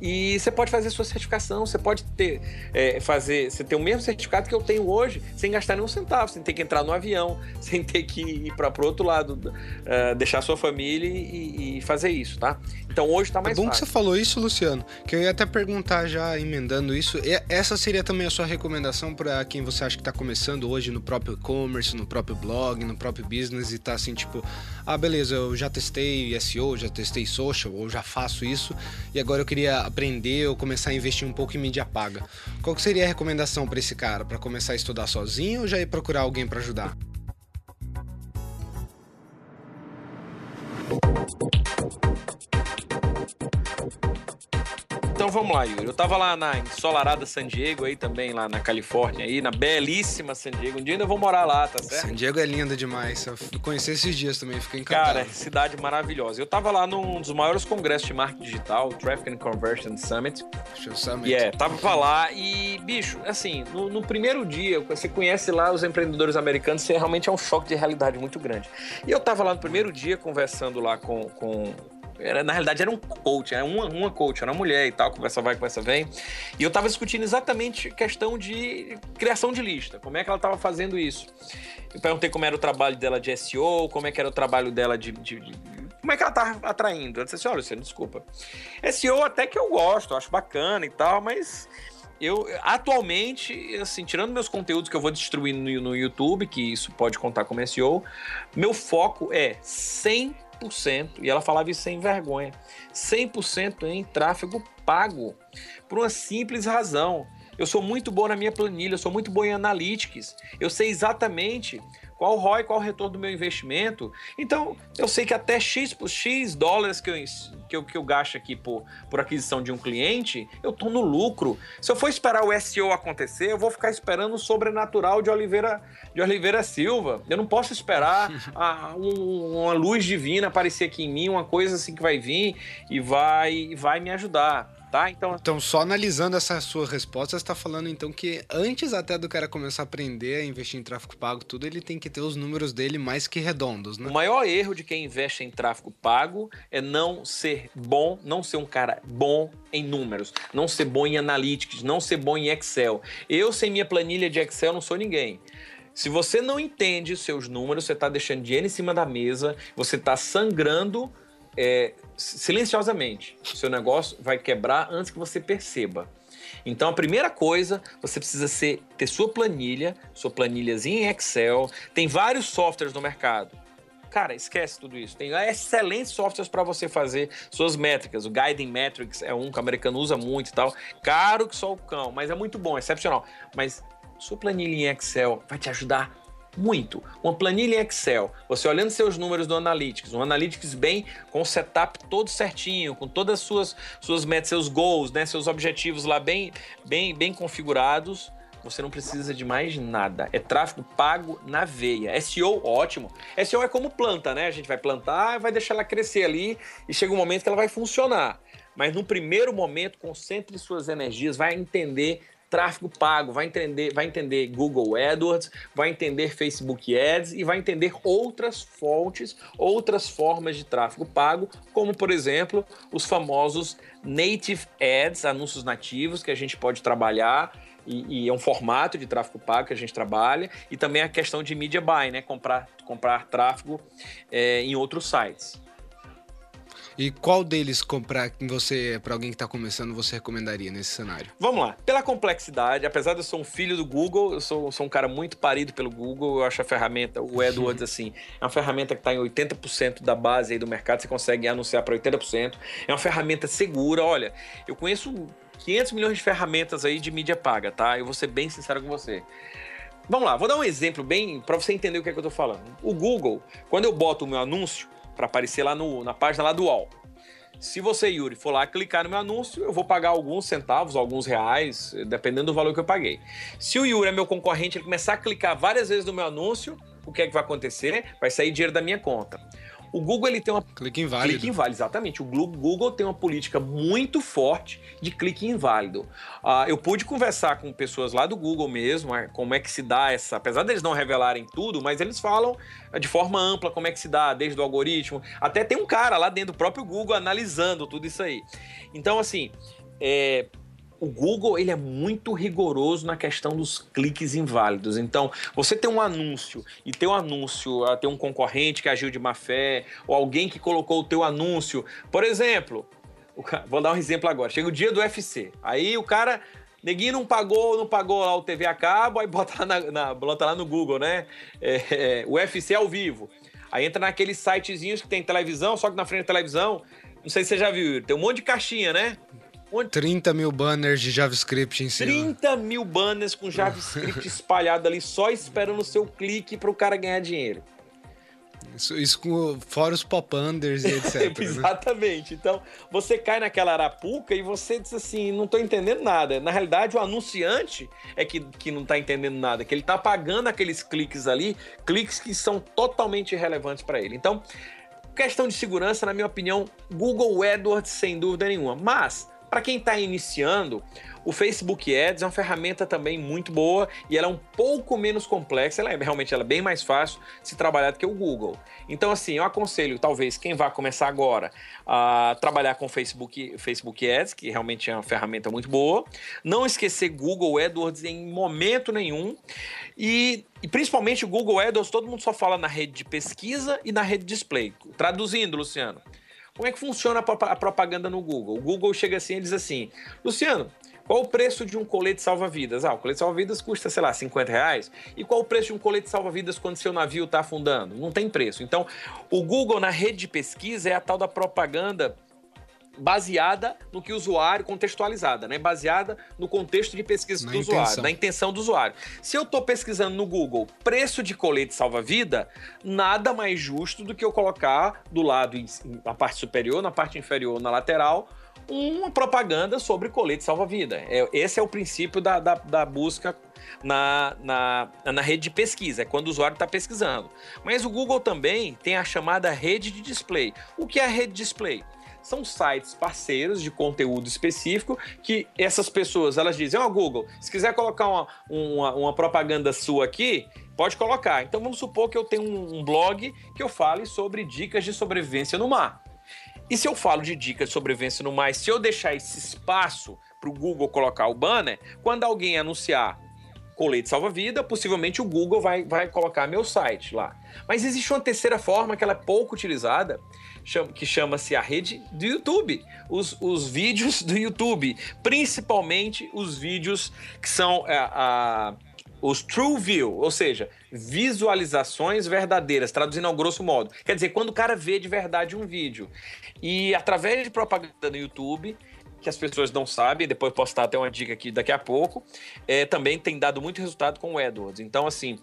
S5: E você pode fazer sua certificação, você pode ter, é, fazer, você tem o mesmo certificado que eu tenho hoje, sem gastar nenhum centavo, sem ter que entrar no avião, <laughs> sem ter que ir para o outro lado, uh, deixar sua família e, e, fazer isso, tá? Então hoje está mais
S4: é bom
S5: fácil.
S4: que você falou isso, Luciano, que eu ia até perguntar já emendando isso. Essa seria também a sua recomendação para quem você acha que está começando hoje no próprio e-commerce, no próprio blog, no próprio business e tá assim tipo, ah beleza, eu já testei SEO, já testei social, ou já faço isso e agora eu queria aprender ou começar a investir um pouco em mídia paga. Qual que seria a recomendação para esse cara? Para começar a estudar sozinho ou já ir procurar alguém para ajudar?
S5: Então vamos lá, Yuri. Eu tava lá na ensolarada San Diego aí também, lá na Califórnia, aí, na belíssima San Diego. Um dia ainda vou morar lá, tá certo?
S4: San Diego é linda demais. Eu conheci esses dias também, fiquei encantado.
S5: Cara, cidade maravilhosa. Eu tava lá num dos maiores congressos de marketing digital, Traffic and Conversion Summit.
S4: Summit.
S5: E é, tava lá e, bicho, assim, no, no, primeiro dia, você conhece lá os empreendedores americanos, você realmente é um choque de realidade muito grande. E eu tava lá no primeiro dia conversando lá com, com era, na realidade era um coach, era uma, uma coach, era uma mulher e tal, conversa vai, conversa vem. E eu tava discutindo exatamente questão de criação de lista, como é que ela tava fazendo isso. Eu perguntei como era o trabalho dela de SEO, como é que era o trabalho dela de, de, de como é que ela tá atraindo? Eu disse assim, olha, Luciano, desculpa. SEO até que eu gosto, acho bacana e tal, mas eu atualmente, assim, tirando meus conteúdos que eu vou distribuindo no, no YouTube, que isso pode contar como SEO, meu foco é 100 100%, e ela falava isso sem vergonha, 100% em tráfego pago, por uma simples razão. Eu sou muito bom na minha planilha, eu sou muito bom em analytics. Eu sei exatamente qual o ROI, qual o retorno do meu investimento. Então, eu sei que até X por X dólares que eu, que eu, que eu gasto aqui por, por aquisição de um cliente, eu estou no lucro. Se eu for esperar o SEO acontecer, eu vou ficar esperando o sobrenatural de Oliveira, de Oliveira Silva. Eu não posso esperar <laughs> a, um, uma luz divina aparecer aqui em mim, uma coisa assim que vai vir e vai, vai me ajudar tá?
S4: Então, então só analisando essa sua resposta, você está falando então que antes até do cara começar a aprender a investir em tráfego pago, tudo, ele tem que ter os números dele mais que redondos, né?
S5: O maior erro de quem investe em tráfego pago é não ser bom, não ser um cara bom em números, não ser bom em analytics, não ser bom em Excel. Eu sem minha planilha de Excel não sou ninguém. Se você não entende os seus números, você está deixando dinheiro em cima da mesa, você está sangrando é, silenciosamente. O seu negócio vai quebrar antes que você perceba. Então a primeira coisa, você precisa ser, ter sua planilha, sua planilhazinha em Excel. Tem vários softwares no mercado. Cara, esquece tudo isso. Tem excelentes softwares para você fazer suas métricas. O Guiding Metrics é um que o americano usa muito e tal. Caro que só o cão, mas é muito bom, é excepcional. Mas sua planilha em Excel vai te ajudar muito. Uma planilha em Excel, você olhando seus números do Analytics, um Analytics bem com o setup todo certinho, com todas as suas, suas metas, seus goals, né, seus objetivos lá bem, bem, bem configurados, você não precisa de mais nada. É tráfego pago na veia. SEO, ótimo. SEO é como planta, né? A gente vai plantar, vai deixar ela crescer ali e chega um momento que ela vai funcionar. Mas no primeiro momento, concentre suas energias, vai entender tráfego pago, vai entender, vai entender Google AdWords, vai entender Facebook Ads e vai entender outras fontes, outras formas de tráfego pago, como por exemplo os famosos native ads, anúncios nativos que a gente pode trabalhar e, e, é um formato de tráfego pago que a gente trabalha e também a questão de media buy, né, comprar comprar tráfego é, em outros sites.
S4: E qual deles comprar você, para alguém que está começando, você recomendaria nesse cenário?
S5: Vamos lá. Pela complexidade, apesar de eu ser um filho do Google, eu sou, sou um cara muito parido pelo Google, eu acho a ferramenta, o AdWords, <laughs> assim, é uma ferramenta que está em 80% da base aí do mercado, você consegue anunciar para 80%. É uma ferramenta segura. Olha, eu conheço 500 milhões de ferramentas aí de mídia paga, tá? Eu vou ser bem sincero com você. Vamos lá, vou dar um exemplo bem para você entender o que é que eu estou falando. O Google, quando eu boto o meu anúncio, para aparecer lá no, na página lá do UOL. Se você, Yuri, for lá clicar no meu anúncio, eu vou pagar alguns centavos, alguns reais, dependendo do valor que eu paguei. Se o Yuri é meu concorrente, ele começar a clicar várias vezes no meu anúncio, o que é que vai acontecer? Vai sair dinheiro da minha conta. O Google ele tem uma
S4: clique inválido.
S5: Clique inválido, exatamente. O Google tem uma política muito forte de clique inválido. Uh, eu pude conversar com pessoas lá do Google mesmo, uh, como é que se dá essa, apesar deles não revelarem tudo, mas eles falam uh, de forma ampla como é que se dá, desde o algoritmo, até tem um cara lá dentro do próprio Google analisando tudo isso aí. Então assim, é, o Google ele é muito rigoroso na questão dos cliques inválidos. Então, você tem um anúncio e teu anúncio ah, tem um concorrente que agiu de má fé ou alguém que colocou o teu anúncio, por exemplo, vou dar um exemplo agora. Chega o dia do UFC, aí o cara Neguinho não pagou, não pagou lá o TV a cabo, aí bota lá, na, na bota lá no Google, né? É, é, UFC ao vivo. Aí entra naqueles sitezinhos que tem televisão, só que na frente da televisão, não sei se você já viu, tem um monte de caixinha, né?
S4: Onde... 30 mil banners de JavaScript em cima.
S5: 30 mil banners com JavaScript <laughs> espalhado ali, só esperando o seu clique para o cara ganhar dinheiro.
S4: Isso, isso com, fora os pop-unders e <laughs> etc.
S5: Né? Exatamente. Né? Então, você cai naquela arapuca e você diz assim, não estou entendendo nada. Na realidade, o anunciante é que, que não está entendendo nada, que ele está pagando aqueles cliques ali, cliques que são totalmente irrelevantes para ele. Então, questão de segurança, na minha opinião, Google AdWords sem dúvida nenhuma. Mas para quem está iniciando, o Facebook Ads é uma ferramenta também muito boa e ela é um pouco menos complexa, ela é realmente ela é bem mais fácil de se trabalhar do que o Google. Então, assim, eu aconselho, talvez, quem vai começar agora a trabalhar com Facebook, Facebook Ads, que realmente é uma ferramenta muito boa. Não esquecer Google AdWords em momento nenhum. E, e principalmente o Google AdWords, todo mundo só fala na rede de pesquisa e na rede de display. Traduzindo, Luciano. Como é que funciona a propaganda no Google? O Google chega assim e diz assim: Luciano, qual o preço de um colete salva-vidas? Ah, o colete salva-vidas custa, sei lá, 50 reais. E qual o preço de um colete salva-vidas quando seu navio está afundando? Não tem preço. Então, o Google, na rede de pesquisa, é a tal da propaganda baseada no que o usuário, contextualizada, né? Baseada no contexto de pesquisa
S4: Na
S5: do
S4: intenção.
S5: usuário, na intenção do usuário. Se eu estou pesquisando no Google preço de colete salva-vida, nada mais justo do que eu colocar do lado, na parte superior, na parte inferior, na lateral, uma propaganda sobre colete salva-vida. É, esse é o princípio da, da, da busca na, na, na rede de pesquisa, é quando o usuário está pesquisando. Mas o Google também tem a chamada rede de display. O que é a rede de display? São sites parceiros de conteúdo específico que essas pessoas elas dizem: Ó, Google, se quiser colocar uma, uma, uma propaganda sua aqui, pode colocar. Então vamos supor que eu tenho um, blog que eu fale sobre dicas de sobrevivência no mar. E se eu falo de dicas de sobrevivência no mar, se eu deixar esse espaço para o Google colocar o banner, quando alguém anunciar colete salva-vida, possivelmente o Google vai, vai colocar meu site lá. Mas existe uma terceira forma que ela é pouco utilizada, que chama-se a rede do YouTube. Os, os vídeos do YouTube, principalmente os vídeos que são é, a- os True View, ou seja, visualizações verdadeiras, traduzindo ao grosso modo. Quer dizer, quando o cara vê de verdade um vídeo. E através de propaganda no YouTube, que as pessoas não sabem, depois posso dar até uma dica aqui daqui a pouco, é, também tem dado muito resultado com o AdWords. Então, assim,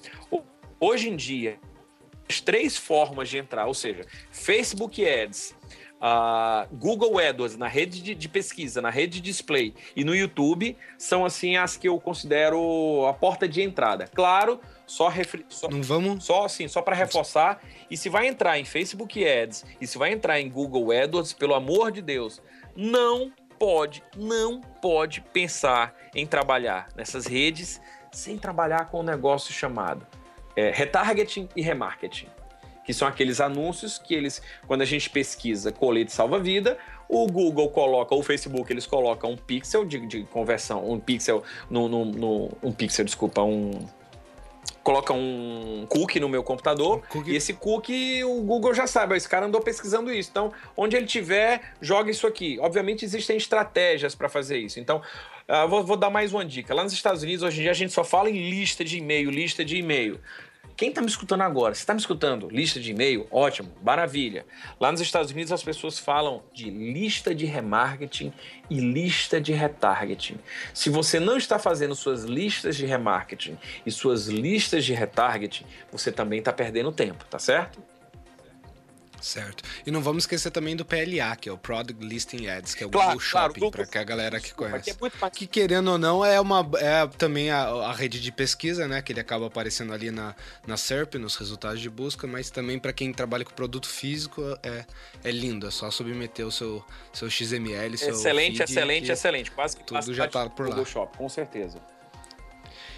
S5: hoje em dia, as três formas de entrar, ou seja, Facebook Ads, ah, Google AdWords na rede de, de pesquisa, na rede de display e no YouTube, são assim as que eu considero a porta de entrada. Claro, só, refri- só,
S4: Não vamos.
S5: só assim, só para reforçar. E se vai entrar em Facebook Ads e se vai entrar em Google AdWords, pelo amor de Deus, não pode, não pode pensar em trabalhar nessas redes sem trabalhar com um negócio chamado é, retargeting e remarketing. Que são aqueles anúncios que eles, quando a gente pesquisa colete salva-vida, o Google coloca, ou o Facebook, eles colocam um pixel de, de conversão, um pixel no, no- no- um pixel, desculpa, um coloca um cookie no meu computador
S4: Um
S5: e esse cookie o Google já sabe, esse cara andou pesquisando isso. Então, onde ele tiver, joga isso aqui. Obviamente existem estratégias para fazer isso. Então, ah, vou, vou dar mais uma dica. Lá nos Estados Unidos, hoje em dia, a gente só fala em lista de e-mail, lista de e-mail. Quem está me escutando agora? Você está me escutando? Lista de e-mail? Ótimo, maravilha. Lá nos Estados Unidos as pessoas falam de lista de remarketing e lista de retargeting. Se você não está fazendo suas listas de remarketing e suas listas de retargeting, você também está perdendo tempo, tá certo?
S4: Certo. E não vamos esquecer também do PLA, que é o Product Listing Ads, que é o
S5: Claro,
S4: Google
S5: claro,
S4: Shopping,
S5: Google-
S4: para que a galera que conhece.
S5: é muito
S4: Que querendo ou não, é uma é também a, a rede de pesquisa, né? Que ele acaba aparecendo ali na, na SERP, nos resultados de busca, mas também para quem trabalha com produto físico é, é lindo, é só submeter o seu, seu XML, seu
S5: Excelente,
S4: feed
S5: excelente, excelente. Quase que
S4: tudo já tá
S5: do
S4: por lá.
S5: Google Shop, com certeza.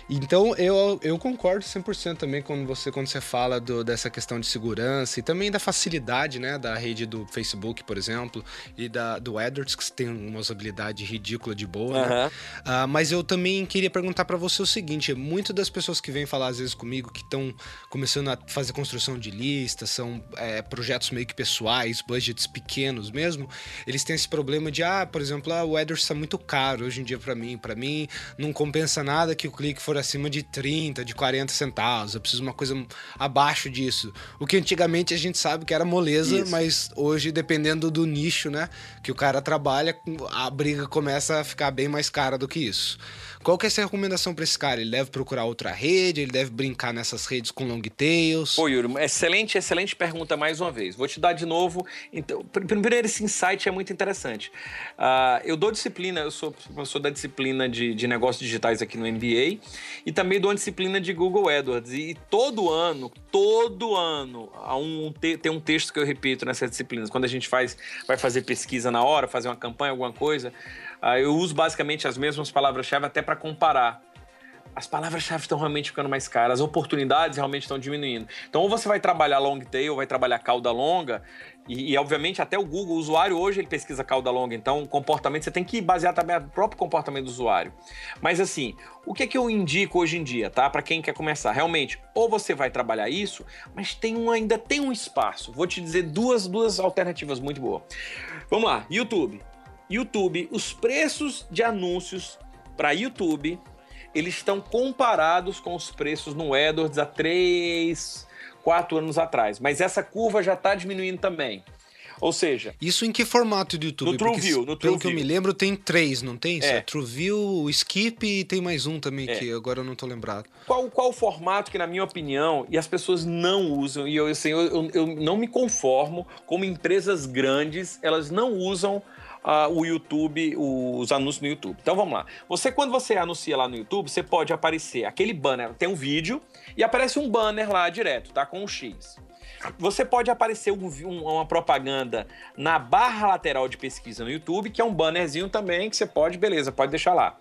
S4: Então eu, eu concordo 100% também quando você, quando você fala do- dessa questão de segurança e também da facilidade né, da rede do Facebook, por exemplo, e da, do AdWords, que tem uma usabilidade ridícula de boa. né?
S5: Aham.
S4: Ah, mas eu também queria perguntar para você o seguinte: muitas das pessoas que vêm falar às vezes comigo que estão começando a fazer construção de listas, são é, projetos meio que pessoais, budgets pequenos mesmo, eles têm esse problema de, ah, por exemplo, ah, o AdWords está muito caro hoje em dia para mim. Para mim, não compensa nada que o clique for acima de 30, de 40 centavos. Eu preciso de uma coisa abaixo disso. O que antigamente a gente sabe que era moleza,
S5: Isso.
S4: mas hoje, dependendo do nicho, né, que o cara trabalha, a briga começa a ficar bem mais cara do que isso. Qual que é essa recomendação para esse cara? Ele deve procurar outra rede? Ele deve brincar nessas redes com long tails?
S5: Pô, Yuri, excelente, excelente pergunta mais uma vez. Vou te dar de novo. Então, pr- primeiro, esse insight é muito interessante. Ah, eu dou disciplina, eu sou professor da disciplina de, de negócios digitais aqui no MBA e também dou uma disciplina de Google AdWords. E todo ano, todo ano, há um, te- tem um texto que eu repito nessas disciplinas. Quando a gente faz, vai fazer pesquisa na hora, fazer uma campanha, alguma coisa, eu uso basicamente as mesmas palavras-chave até para comparar as palavras-chave estão realmente ficando mais caras, as oportunidades realmente estão diminuindo. Então, ou você vai trabalhar long tail, ou vai trabalhar cauda longa, e, e, obviamente até o Google, o usuário hoje ele pesquisa cauda longa, então o comportamento você tem que basear também no próprio comportamento do usuário. Mas assim, o que é que eu indico hoje em dia, tá? Para quem quer começar, realmente, ou você vai trabalhar isso, mas tem um, ainda tem um espaço. Vou te dizer duas, duas alternativas muito boas. Vamos lá, YouTube. YouTube, os preços de anúncios para YouTube eles estão comparados com os preços no AdWords há 3, 4 anos atrás. Mas essa curva já está diminuindo também. Ou seja,
S4: Isso em que formato do YouTube?
S5: No TrueView, no
S4: Pelo que eu
S5: TrueView.
S4: me lembro, tem três, não tem?
S5: É.
S4: É. TrueView, o Skip e tem mais um também,
S5: É.
S4: que agora eu não tô lembrado.
S5: qual, qual o formato que, na minha opinião, e as pessoas não usam, e eu, assim, eu, eu, eu não me conformo como empresas grandes, elas não usam ah, o YouTube, os anúncios no YouTube. Então vamos lá. Você, quando você anuncia lá no YouTube, você pode aparecer aquele banner, tem um vídeo, e aparece um banner lá direto, tá? Com um X. Você pode aparecer um um- uma propaganda na barra lateral de pesquisa no YouTube, que é um bannerzinho também que você pode, beleza, pode deixar lá.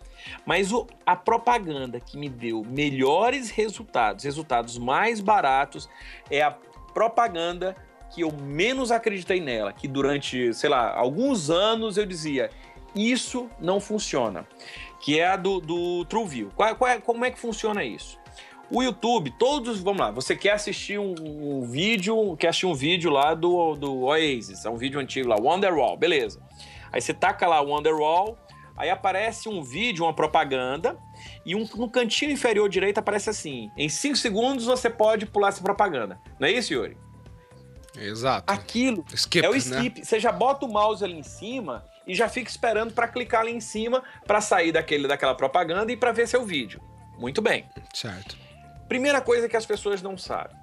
S5: Mas o- a propaganda que me deu melhores resultados, resultados mais baratos, é a propaganda que eu menos acreditei nela, que durante, sei lá, alguns anos eu dizia, isso não funciona, que é a do, do TrueView. Qual, qual é- como é que funciona isso? O YouTube, todos, vamos lá, você quer assistir um, um vídeo, quer assistir um vídeo lá do, do Oasis, é um vídeo antigo lá, Wonderwall, beleza. Aí você taca lá Wonderwall, aí aparece um vídeo, uma propaganda, e um- no cantinho inferior direito aparece assim, em 5 segundos você pode pular essa propaganda. Não é isso, Yuri?
S4: Exato.
S5: Aquilo
S4: Skip,
S5: é o
S4: né?
S5: skip. Você já bota o mouse ali em cima e já fica esperando para clicar ali em cima para sair daquele, daquela propaganda e para ver seu vídeo. Muito bem.
S4: Certo.
S5: Primeira coisa que as pessoas não sabem.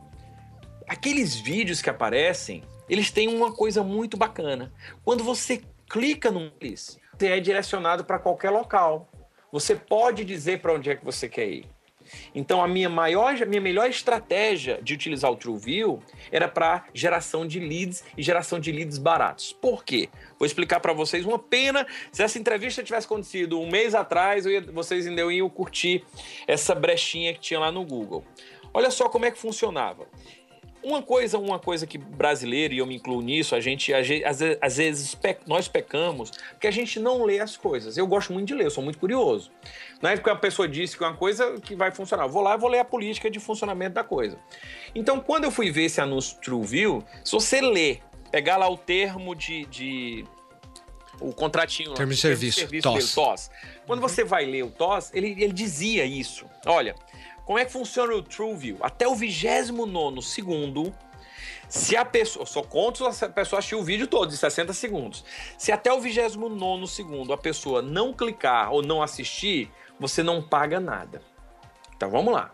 S5: Aqueles vídeos que aparecem, eles têm uma coisa muito bacana. Quando você clica num deles, você é direcionado para qualquer local. Você pode dizer para onde é que você quer ir. Então a minha maior, a minha melhor estratégia de utilizar o TrueView era para geração de leads e geração de leads baratos. Por quê? Vou explicar para vocês uma pena. Se essa entrevista tivesse acontecido um mês atrás, ia- vocês ainda iam curtir essa brechinha que tinha lá no Google. Olha só como é que funcionava. Uma coisa, uma coisa que brasileiro, e eu me incluo nisso, a gente, a às vezes, às vezes pe- nós pecamos porque a gente não lê as coisas. Eu gosto muito de ler, eu sou muito curioso. Não é porque uma pessoa disse que é uma coisa que vai funcionar. Eu vou lá e vou ler a política de funcionamento da coisa. Então, quando eu fui ver esse anúncio TrueView, se você ler, pegar lá o termo de. de- o contratinho lá,
S4: Termo de
S5: o
S4: serviço,
S5: dele,
S4: TOS.
S5: TOS. Quando você vai ler o TOS, ele, ele dizia isso. Olha, como é que funciona o TrueView? Até o 29 segundo, se a pessoa. Só conto se a pessoa assistir o vídeo todo, de 60 segundos. Se até o 29 segundo a pessoa não clicar ou não assistir, você não paga nada. Então vamos lá.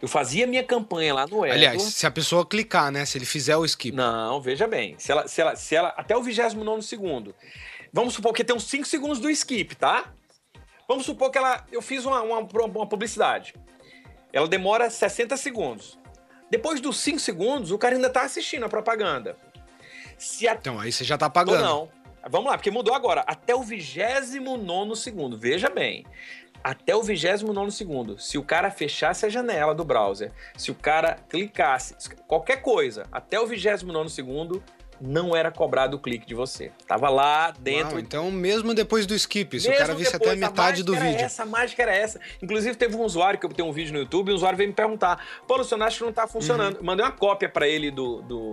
S5: Eu fazia minha campanha lá no
S4: Aliás,
S5: AdWords.
S4: se a pessoa clicar, né? Se ele fizer o skip.
S5: Não, veja bem. Se ela, se ela, se ela até o 29 segundo. Vamos supor que tem uns 5 segundos do skip, tá? Vamos supor que ela. Eu fiz uma, uma, uma publicidade. Ela demora 60 segundos. Depois dos 5 segundos, o cara ainda tá assistindo a propaganda. Se a,
S4: Então, aí você já tá
S5: ou
S4: pagando.
S5: não. Vamos lá, porque mudou agora. Até o 29 segundo. Veja bem. Até o 29 segundo. Se o cara fechasse a janela do browser, se o cara clicasse, qualquer coisa, até o 29 segundo, não era cobrado o clique de você. Tava lá dentro.
S4: Uau, então, mesmo depois do skip, se o cara visse até a
S5: depois,
S4: metade do
S5: mágica era
S4: vídeo.
S5: Essa, a mágica era essa. Inclusive, teve um usuário que eu tenho um vídeo no YouTube, e um usuário veio me perguntar: Pô, Luciano, acho que não tá funcionando.
S4: Uhum.
S5: Mandei uma cópia pra ele do. do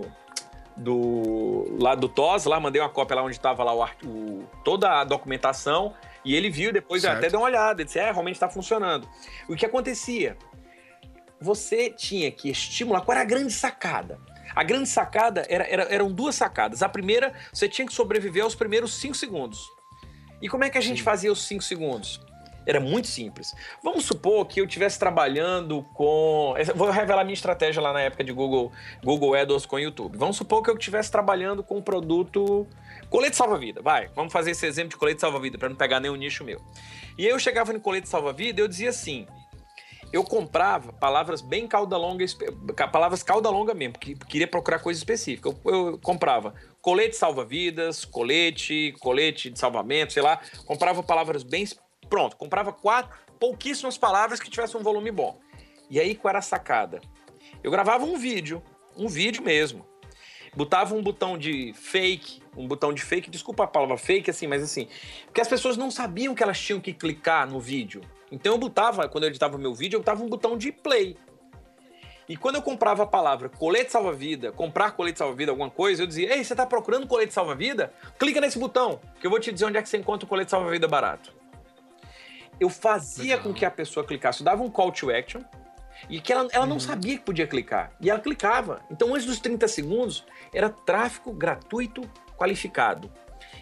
S5: do lá do TOS, lá mandei uma cópia lá onde estava lá o, o- toda a documentação e ele viu depois
S4: Certo.
S5: até deu uma olhada, ele disse, é, realmente está funcionando. O que acontecia? Você tinha que estimular, qual era a grande sacada? A grande sacada era, era- eram duas sacadas. A primeira, você tinha que sobreviver aos primeiros cinco segundos. E como é que a gente fazia os cinco segundos? Era muito simples. Vamos supor que eu estivesse trabalhando com. Vou revelar minha estratégia lá na época de Google, Google AdWords com YouTube. Vamos supor que eu estivesse trabalhando com um produto. Colete salva-vida, vai. Vamos fazer esse exemplo de colete salva-vida, para não pegar nenhum nicho meu. E aí eu chegava no colete salva-vida e eu dizia assim: eu comprava palavras bem cauda longa, palavras cauda longa mesmo, porque queria procurar coisa específica. Eu, eu comprava colete salva-vidas, colete, colete de salvamento, sei lá. Comprava palavras bem. Pronto, comprava quatro, pouquíssimas palavras que tivessem um volume bom. E aí qual era a sacada? Eu gravava um vídeo, um vídeo mesmo. Botava um botão de fake, um botão de fake, desculpa a palavra fake, assim, mas assim, porque as pessoas não sabiam que elas tinham que clicar no vídeo. Então eu botava, quando eu editava meu vídeo, eu botava um botão de play. E quando eu comprava a palavra colete salva-vida, comprar colete salva-vida, alguma coisa, eu dizia: Ei, você tá procurando colete salva-vida? Clica nesse botão, que eu vou te dizer onde é que você encontra o colete salva-vida barato. Eu fazia
S4: Legal.
S5: com que a pessoa clicasse, eu dava um call to action, e que ela, ela não sabia que podia clicar. E ela clicava. Então, antes dos 30 segundos, era tráfego gratuito qualificado.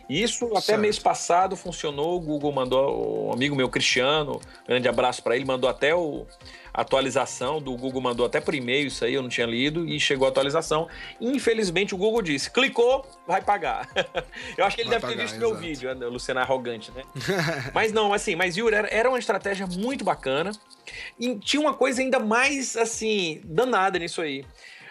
S5: Isso até
S4: Certo.
S5: mês passado funcionou. O Google mandou, um amigo meu, Cristiano, grande abraço para ele, mandou até o a atualização do Google, mandou até por e-mail isso aí, eu não tinha lido, e chegou a atualização. Infelizmente, o Google disse: clicou, vai pagar. <laughs> eu acho que ele
S4: Vai
S5: deve ter
S4: pagar,
S5: visto meu
S4: exato.
S5: vídeo, né? o Luciano arrogante, né? <laughs> mas não, assim, mas Yuri, era, era uma estratégia muito bacana. E tinha uma coisa ainda mais, assim, danada nisso aí.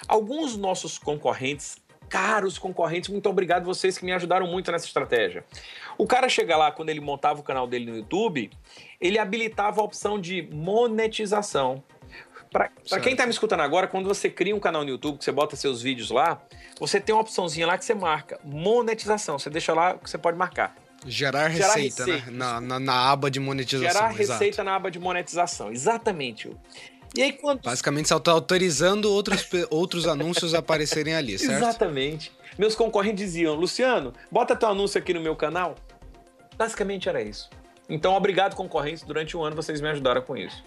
S5: Alguns nossos concorrentes, caros concorrentes, muito obrigado vocês que me ajudaram muito nessa estratégia. O cara chega lá, quando ele montava o canal dele no YouTube, ele habilitava a opção de monetização. Para quem tá me escutando agora, quando você cria um canal no YouTube, que você bota seus vídeos lá, você tem uma opçãozinha lá que você marca monetização. Você deixa lá que você pode marcar.
S4: Gerar
S5: Gerar
S4: receita,
S5: receita,
S4: né? Na, na, na aba de monetização.
S5: Gerar
S4: exato.
S5: receita na aba de monetização. Exatamente. E aí, quando.
S4: Basicamente, você tá autorizando outros, outros anúncios a aparecerem ali, certo?
S5: Exatamente. Meus concorrentes diziam, Luciano, bota teu anúncio aqui no meu canal. Basicamente era isso. Então, obrigado, concorrentes. Durante um ano vocês me ajudaram com isso.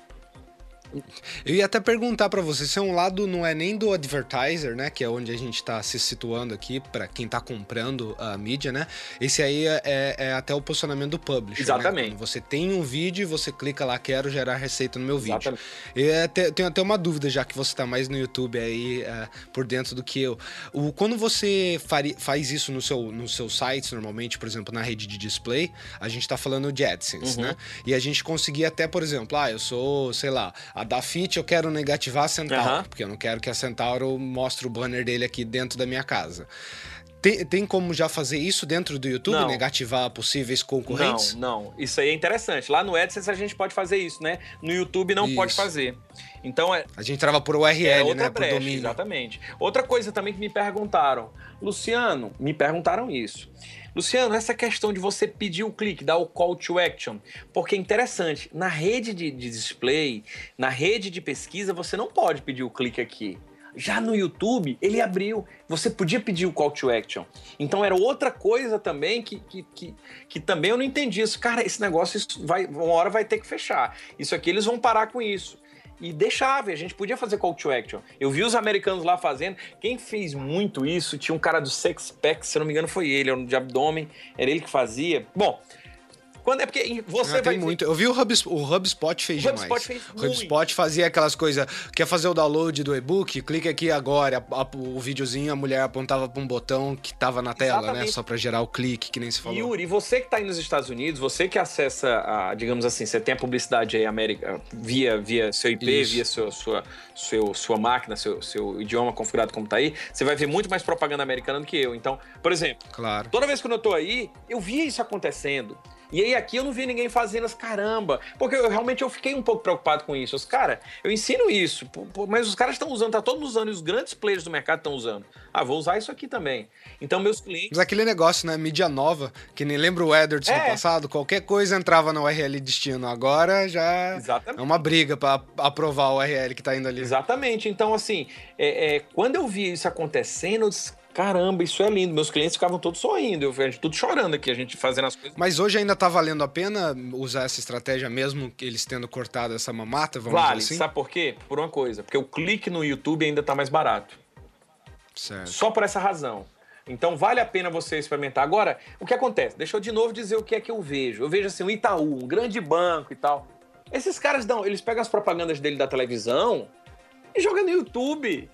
S4: Eu ia até perguntar pra você, se é um lado não é nem do advertiser, né, que é onde a gente tá se situando aqui pra quem tá comprando a mídia, né? Esse aí é, é- é até o posicionamento do publisher,
S5: Exatamente.
S4: Né? Você tem um vídeo você clica lá, quero gerar receita no meu vídeo.
S5: Exatamente.
S4: Eu até- tenho até uma dúvida, já que você tá mais no YouTube aí é, por dentro do que eu. O, quando você faz isso no seu, no seu site, normalmente, por exemplo, na rede de display, a gente tá falando de AdSense,
S5: Uhum.
S4: né? E a gente conseguia até, por exemplo, ah, eu sou, sei lá, a Dafit, eu quero negativar a Centauro,
S5: Aham.
S4: porque eu não quero que a Centauro mostre o banner dele aqui dentro da minha casa. Tem, tem como já fazer isso dentro do YouTube,
S5: Não.
S4: negativar possíveis concorrentes?
S5: Não, não. Isso aí é interessante. Lá no AdSense a gente pode fazer isso, né? No YouTube não pode
S4: Isso.
S5: fazer. Então é,
S4: A gente trava por URL,
S5: é outra
S4: né? Por
S5: brecha,
S4: domínio.
S5: exatamente. Outra coisa também que me perguntaram, Luciano, me perguntaram isso. Luciano, essa questão de você pedir o clique, dar o call to action, porque é interessante, na rede de, de display, na rede de pesquisa, você não pode pedir o clique aqui. Já no YouTube, ele abriu. Você podia pedir o call to action. Então era outra coisa também que, que, que, que também eu não entendi isso. Cara, esse negócio isso vai, uma hora vai ter que fechar. Isso aqui eles vão parar com isso e deixava, a gente podia fazer call to action. Eu vi os americanos lá fazendo. Quem fez muito isso, tinha um cara do Sex Pack, se não me engano foi ele, era de abdômen, era ele que fazia. Bom, quando é porque você
S4: Ah,
S5: vai
S4: muito. Eu vi o, Hubs, o HubSpot fez
S5: O HubSpot
S4: demais.
S5: fez
S4: o HubSpot fazia aquelas coisas. Quer fazer o download do e-book? Clica aqui agora. A- a- o videozinho, a mulher apontava pra um botão que tava na tela, né?
S5: Exatamente.
S4: Só pra gerar o clique, que nem se falou.
S5: Yuri, você que tá aí nos Estados Unidos, você que acessa, a, digamos assim, você tem a publicidade aí América via, via seu IP,
S4: Isso.
S5: via sua, sua, seu, sua máquina, seu, seu idioma configurado como tá aí, você vai ver muito mais propaganda americana do que eu. Então, por exemplo,
S4: Claro.
S5: Toda vez que eu tô aí, eu via isso acontecendo. E aí aqui eu não vi ninguém fazendo as caramba. Porque eu realmente eu fiquei um pouco preocupado com isso. Os cara, eu ensino isso, mas os caras estão usando, tá todos usando, e os grandes players do mercado estão usando. Ah, vou usar isso aqui também. Então meus clientes.
S4: Mas aquele negócio, né? Mídia nova, que nem lembra o Edwards
S5: É.
S4: no passado, qualquer coisa entrava no URL destino. Agora já
S5: Exatamente.
S4: é uma briga pra aprovar o URL que tá indo ali.
S5: Exatamente. Então, assim, é, é, quando eu vi isso acontecendo, eu disse, caramba, isso é lindo. Meus clientes ficavam todos sorrindo, eu, a gente tudo chorando aqui, a gente fazendo as coisas.
S4: Mas hoje ainda tá valendo a pena usar essa estratégia, mesmo que eles tendo cortado essa mamata, vamos
S5: Vale,
S4: assim?
S5: sabe por quê? Por uma coisa, porque o clique no YouTube ainda tá mais barato.
S4: Certo.
S5: Só por essa razão. Então vale a pena você experimentar. Agora, o que acontece? Deixa eu de novo dizer o que é que eu vejo. Eu vejo assim, o Itaú, um grande banco e tal. Esses caras dão, eles pegam as propagandas dele da televisão e jogam no YouTube.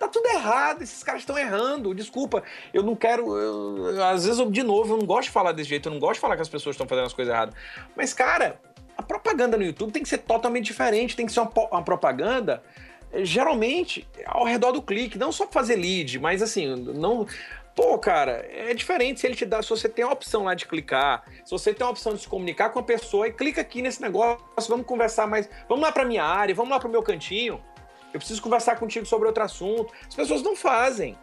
S5: Tá tudo errado, esses caras estão errando. Desculpa, eu não quero. eu- às vezes, eu, de novo, eu não gosto de falar desse jeito, eu não gosto de falar que as pessoas estão fazendo as coisas erradas. Mas, cara, a propaganda no YouTube tem que ser totalmente diferente, tem que ser uma, uma propaganda. eh, Geralmente ao redor do clique, não só fazer lead, mas assim, não. Pô, cara, é diferente se ele te dá. Se você tem a opção lá de clicar, se você tem a opção de se comunicar com a pessoa e clica aqui nesse negócio, vamos conversar mais. Vamos lá pra minha área, vamos lá pro meu cantinho. Eu preciso conversar contigo sobre outro assunto. As pessoas não fazem.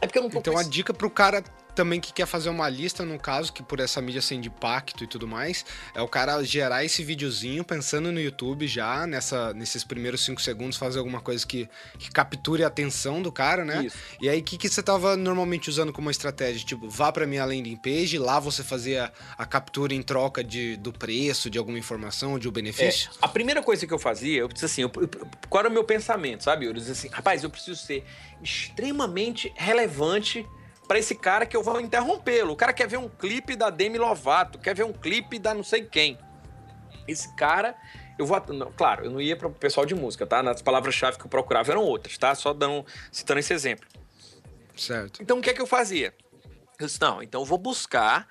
S5: É porque eu não tô
S4: Então a dica pro cara também que quer fazer uma lista, no caso, que por essa mídia sem de impacto e tudo mais, é o cara gerar esse videozinho pensando no YouTube já, nessa, nesses primeiros cinco segundos, fazer alguma coisa que, que capture a atenção do cara, né?
S5: Isso.
S4: E aí, o que, que você tava normalmente usando como estratégia? Tipo, vá pra minha landing page, lá você fazia a captura em troca de, do preço, de alguma informação, de um benefício?
S5: É, a primeira coisa que eu fazia, eu disse assim, eu- eu- qual era o meu pensamento, sabe? Eu dizia assim, rapaz, eu preciso ser extremamente relevante para esse cara que eu vou interrompê-lo. O cara quer ver um clipe da Demi Lovato, quer ver um clipe da não sei quem. Esse cara, eu vou. Não, claro, eu não ia para o pessoal de música, tá? Nas palavras-chave que eu procurava eram outras, tá? Só dando, citando esse exemplo.
S4: Certo.
S5: Então o que é que eu fazia? Eu disse, não, então eu vou buscar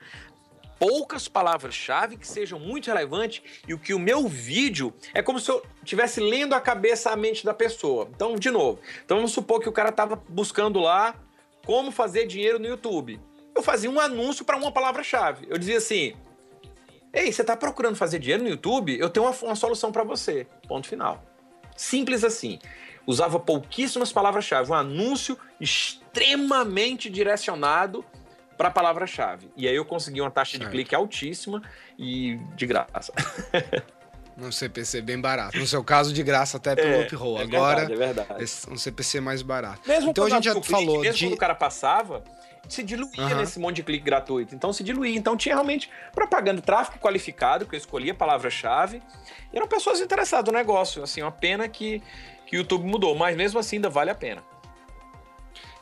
S5: poucas palavras-chave que sejam muito relevantes e o que o meu vídeo é como se eu estivesse lendo a cabeça, a mente da pessoa. Então, de novo, então vamos supor que o cara estava buscando lá como fazer dinheiro no YouTube. Eu fazia um anúncio para uma palavra-chave. Eu dizia assim: Ei, você está procurando fazer dinheiro no YouTube? Eu tenho uma, uma solução para você. Ponto final. Simples assim. Usava pouquíssimas palavras-chave, um anúncio extremamente direcionado para a palavra-chave. E aí eu consegui uma taxa de clique altíssima e de graça. <laughs>
S4: Um CPC bem barato. No seu caso, de graça até pelo é, Uproll.
S5: É
S4: Agora,
S5: verdade, é verdade.
S4: um CPC mais barato.
S5: Mesmo
S4: então a gente já
S5: clique,
S4: falou
S5: mesmo
S4: de...
S5: quando o cara passava, se diluía uhum. nesse monte de clique gratuito. Então se diluía. Então tinha realmente propaganda, tráfego qualificado, que eu escolhia a palavra-chave. E eram pessoas interessadas no negócio. Assim, uma pena que, que o YouTube mudou, mas mesmo assim ainda vale a pena.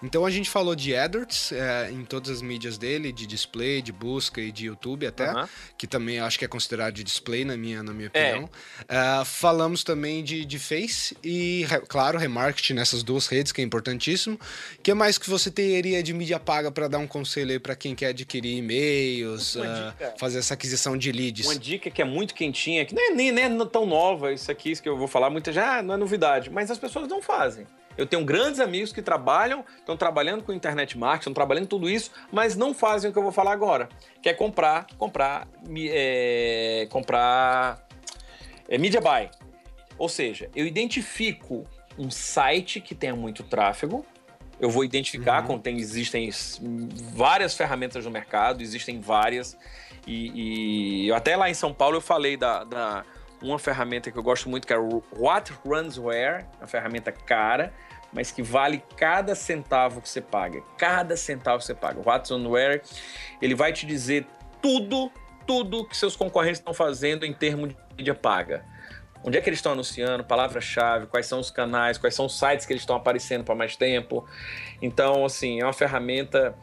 S4: Então a gente falou de AdWords é, em todas as mídias dele, de display, de busca e de YouTube até, uhum. que também acho que é considerado de display na minha, na minha é. opinião. É. Uh, falamos também de, de Face e, claro, remarketing nessas duas redes, que é importantíssimo. O que mais que você teria de mídia paga para dar um conselho aí para quem quer adquirir e-mails, uh, fazer essa aquisição de leads?
S5: Uma dica que é muito quentinha, que nem, nem, nem é tão nova, isso aqui isso que eu vou falar, muita já não é novidade, mas as pessoas não fazem. Eu tenho grandes amigos que trabalham, estão trabalhando com internet marketing, estão trabalhando tudo isso, mas não fazem o que eu vou falar agora, que é comprar, comprar, é, comprar é, media buy. Ou seja, eu identifico um site que tenha muito tráfego, eu vou identificar, uhum. tem, existem várias ferramentas no mercado, existem várias, e, e até lá em São Paulo eu falei da, da uma ferramenta que eu gosto muito, que é o What Runs Where, uma ferramenta cara, mas que vale cada centavo que você paga. Cada centavo que você paga. O What Runs Where, ele vai te dizer tudo, tudo que seus concorrentes estão fazendo em termos de mídia paga. Onde é que eles estão anunciando, palavra-chave, quais são os canais, quais são os sites que eles estão aparecendo para mais tempo. Então, assim, é uma ferramenta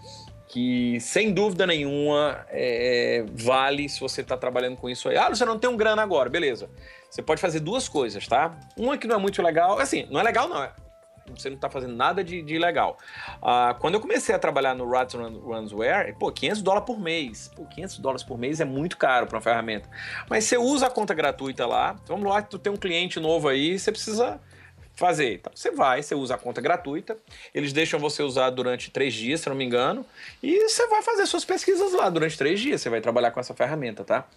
S5: que sem dúvida nenhuma é, vale se você está trabalhando com isso aí. Ah, você não tem um grana agora, beleza. Você pode fazer duas coisas, tá? Uma que não é muito legal, assim, não é legal não, você não está fazendo nada de, de legal. Ah, quando eu comecei a trabalhar no Rats Runsware, pô, 500 dólares por mês. Pô, 500 dólares por mês é muito caro para uma ferramenta. Mas você usa a conta gratuita lá, vamos lá, tu tem um cliente novo aí, você precisa fazer. Então, você vai, você usa a conta gratuita, eles deixam você usar durante três dias, se não me engano, e você vai fazer suas pesquisas lá durante três dias. Você vai trabalhar com essa ferramenta, tá?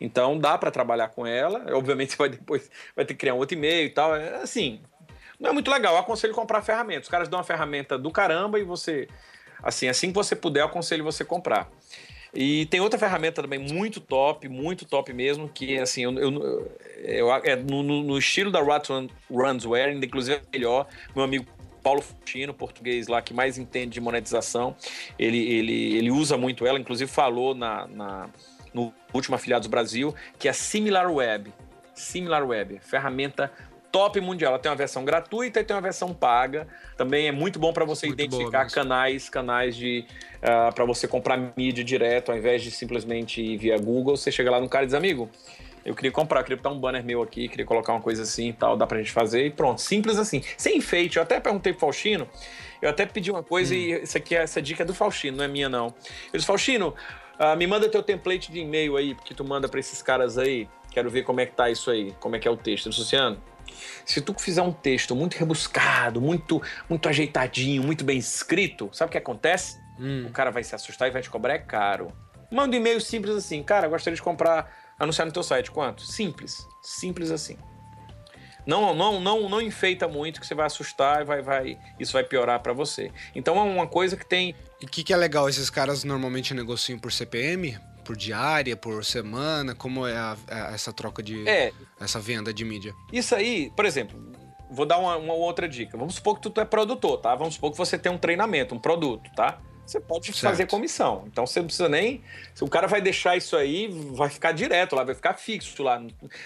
S5: Então dá para trabalhar com ela. Obviamente <laughs> você vai depois vai ter que criar um outro e-mail e tal. É, assim, não é muito legal. Eu aconselho comprar ferramentas. Os caras dão uma ferramenta do caramba e você, assim, assim que você puder, eu aconselho você comprar. E tem outra ferramenta também muito top, muito top mesmo, que assim, eu, eu, eu é no, no, estilo da Rat ainda inclusive é melhor. Meu amigo Paulo Futino, português lá, que mais entende de monetização, ele, ele, ele usa muito ela, inclusive falou na, na, no último Afiliados Brasil, que é a SimilarWeb. SimilarWeb, ferramenta top mundial. Ela tem uma versão gratuita e tem uma versão paga. Também é muito bom para você muito identificar canais, canais de uh, ah, para você comprar mídia direto, ao invés de simplesmente ir via Google. Você chega lá no cara e diz, amigo, eu queria comprar, eu queria botar um banner meu aqui, queria colocar uma coisa assim e tal, dá pra gente fazer e pronto. Simples assim. Sem enfeite. Eu até perguntei pro Faustino, eu até pedi uma coisa hum. e isso aqui, essa dica é do Faustino, não é minha não. Ele disse, Faustino, uh, me manda teu template de e-mail aí, porque tu manda para esses caras aí. Quero ver como é que tá isso aí, como é que é o texto. Luciano, se tu fizer um texto muito rebuscado, muito, muito ajeitadinho, muito bem escrito, sabe o que acontece? Hum. O cara vai se assustar e vai te cobrar é caro. Manda um e-mail simples assim, cara, gostaria de comprar, anunciar no teu site. Quanto? Simples. Simples assim. Não, não, não, não enfeita muito que você vai assustar e vai, vai, isso vai piorar para você. Então é uma coisa que tem.
S4: E o que, que é legal? Esses caras normalmente negociam por CPM? Por diária, por semana? Como é a, a, essa troca de. É. Essa venda de mídia?
S5: Isso aí, por exemplo, vou dar uma, uma, outra dica. Vamos supor que tu, é produtor, tá? Vamos supor que você tem um treinamento, um produto, tá? Você pode certo. fazer comissão. Então você não precisa nem. O cara vai deixar isso aí, vai ficar direto lá, vai ficar fixo lá.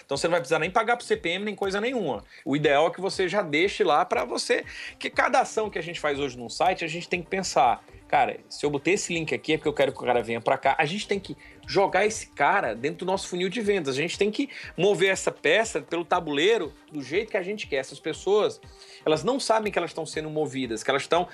S5: Então você não vai precisar nem pagar pro CPM nem coisa nenhuma. O ideal é que você já deixe lá para você. Que cada ação que a gente faz hoje num site, a gente tem que pensar cara, se eu botei esse link aqui é porque eu quero que o cara venha para cá. A gente tem que jogar esse cara dentro do nosso funil de vendas. A gente tem que mover essa peça pelo tabuleiro do jeito que a gente quer. Essas pessoas, elas não sabem que elas estão sendo movidas, que elas estão,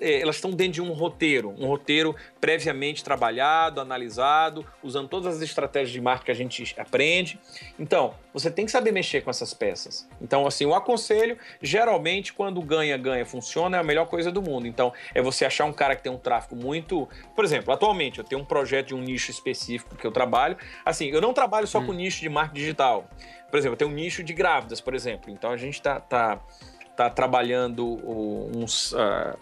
S5: eh, elas estão dentro de um roteiro, um roteiro previamente trabalhado, analisado, usando todas as estratégias de marketing que a gente aprende. Então, você tem que saber mexer com essas peças. Então, assim, o aconselho, geralmente, quando ganha, ganha, funciona, é a melhor coisa do mundo. Então, é você achar um cara que tem um tráfego muito. Por exemplo, atualmente eu tenho um projeto de um nicho específico que eu trabalho. Assim, eu não trabalho só hum. com nicho de marketing digital. Por exemplo, eu tenho um nicho de grávidas, por exemplo. Então a gente tá, tá, tá trabalhando uns. Uh,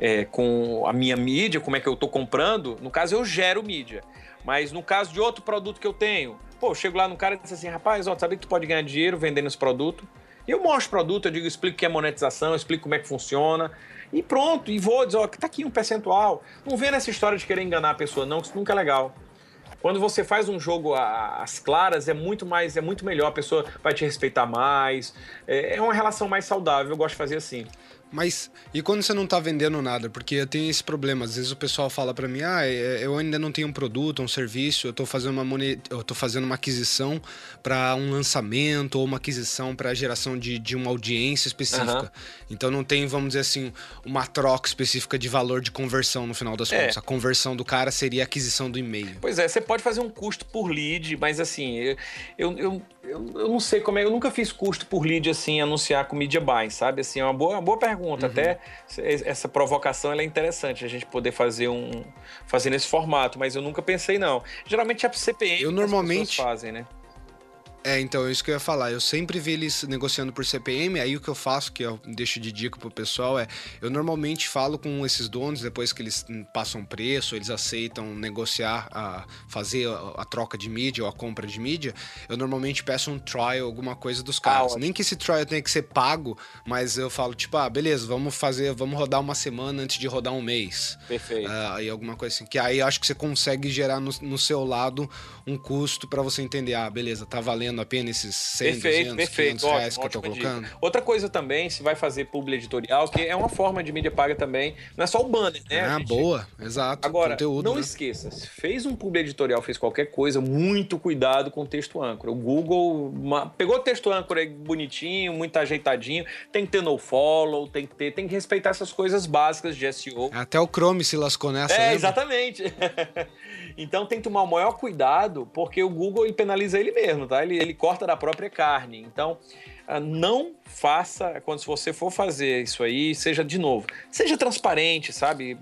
S5: é, com a minha mídia, como é que eu tô comprando. No caso, eu gero mídia. Mas no caso de outro produto que eu tenho, pô, eu chego lá no cara e diz assim, rapaz, ó, sabia que tu pode ganhar dinheiro vendendo esse produto? E eu mostro o produto, eu digo, explico o que é monetização, explico como é que funciona. E pronto, e vou dizer, ó, tá aqui um percentual. Não vem nessa história de querer enganar a pessoa, não, que isso nunca é legal. Quando você faz um jogo às claras, é muito mais, é muito melhor, a pessoa vai te respeitar mais. É, é uma relação mais saudável, eu gosto de fazer assim.
S4: Mas e quando você não está vendendo nada? Porque eu tenho esse problema. Às vezes o pessoal fala para mim: "Ah, é, eu ainda não tenho um produto, um serviço, eu estou fazendo uma monet... eu tô fazendo uma aquisição para um lançamento ou uma aquisição para geração de, de uma audiência específica". Uhum. Então não tem, vamos dizer assim, uma troca específica de valor de conversão no final das é. contas. A conversão do cara seria a aquisição do e-mail.
S5: Pois é, você pode fazer um custo por lead, mas assim, eu, eu, eu eu, eu, não sei como é, eu nunca fiz custo por lead assim, anunciar com media buy, sabe? Assim, é uma boa, uma boa pergunta. Uhum. Até essa provocação é interessante, a gente poder fazer um. fazer nesse formato, mas eu nunca pensei, não. Geralmente é CPM
S4: eu normalmente,
S5: fazem, né?
S4: É, então, é isso que eu ia falar. Eu sempre vi eles negociando por CPM, aí o que eu faço, que eu deixo de dica pro pessoal, é eu normalmente falo com esses donos, depois que eles passam preço, eles aceitam negociar, a, fazer a, a troca de mídia ou a compra de mídia, eu normalmente peço um trial, alguma coisa dos caras. Ah, Nem que esse trial tenha que ser pago, mas eu falo, tipo, ah, beleza, vamos fazer, vamos rodar uma semana antes de rodar um mês.
S5: Perfeito.
S4: Uh, aí alguma coisa assim. Que aí acho que você consegue gerar no, no seu lado um custo para você entender, ah, beleza, tá valendo a pena esses 100, perfeito, 200, perfeito, 500 ótimo, reais que eu tô colocando?
S5: Dica. Outra coisa também, se vai fazer publi editorial, que é uma forma de mídia paga também, não é só o banner, né?
S4: Ah, gente... boa, exato.
S5: Agora,
S4: conteúdo,
S5: não
S4: né?
S5: esqueça, se fez um publi editorial, fez qualquer coisa, muito cuidado com o texto âncora. O Google uma... pegou o texto âncora bonitinho, muito ajeitadinho, tem que ter no follow, tem que ter, tem que respeitar essas coisas básicas de SEO.
S4: Até o Chrome se lascou nessa,
S5: É,
S4: lembra?
S5: exatamente. <laughs> então tem que tomar o maior cuidado, porque o Google ele penaliza ele mesmo, tá? Ele, ele corta da própria carne. Então, ah, não faça, quando você for fazer isso aí, seja de novo, seja transparente, sabe?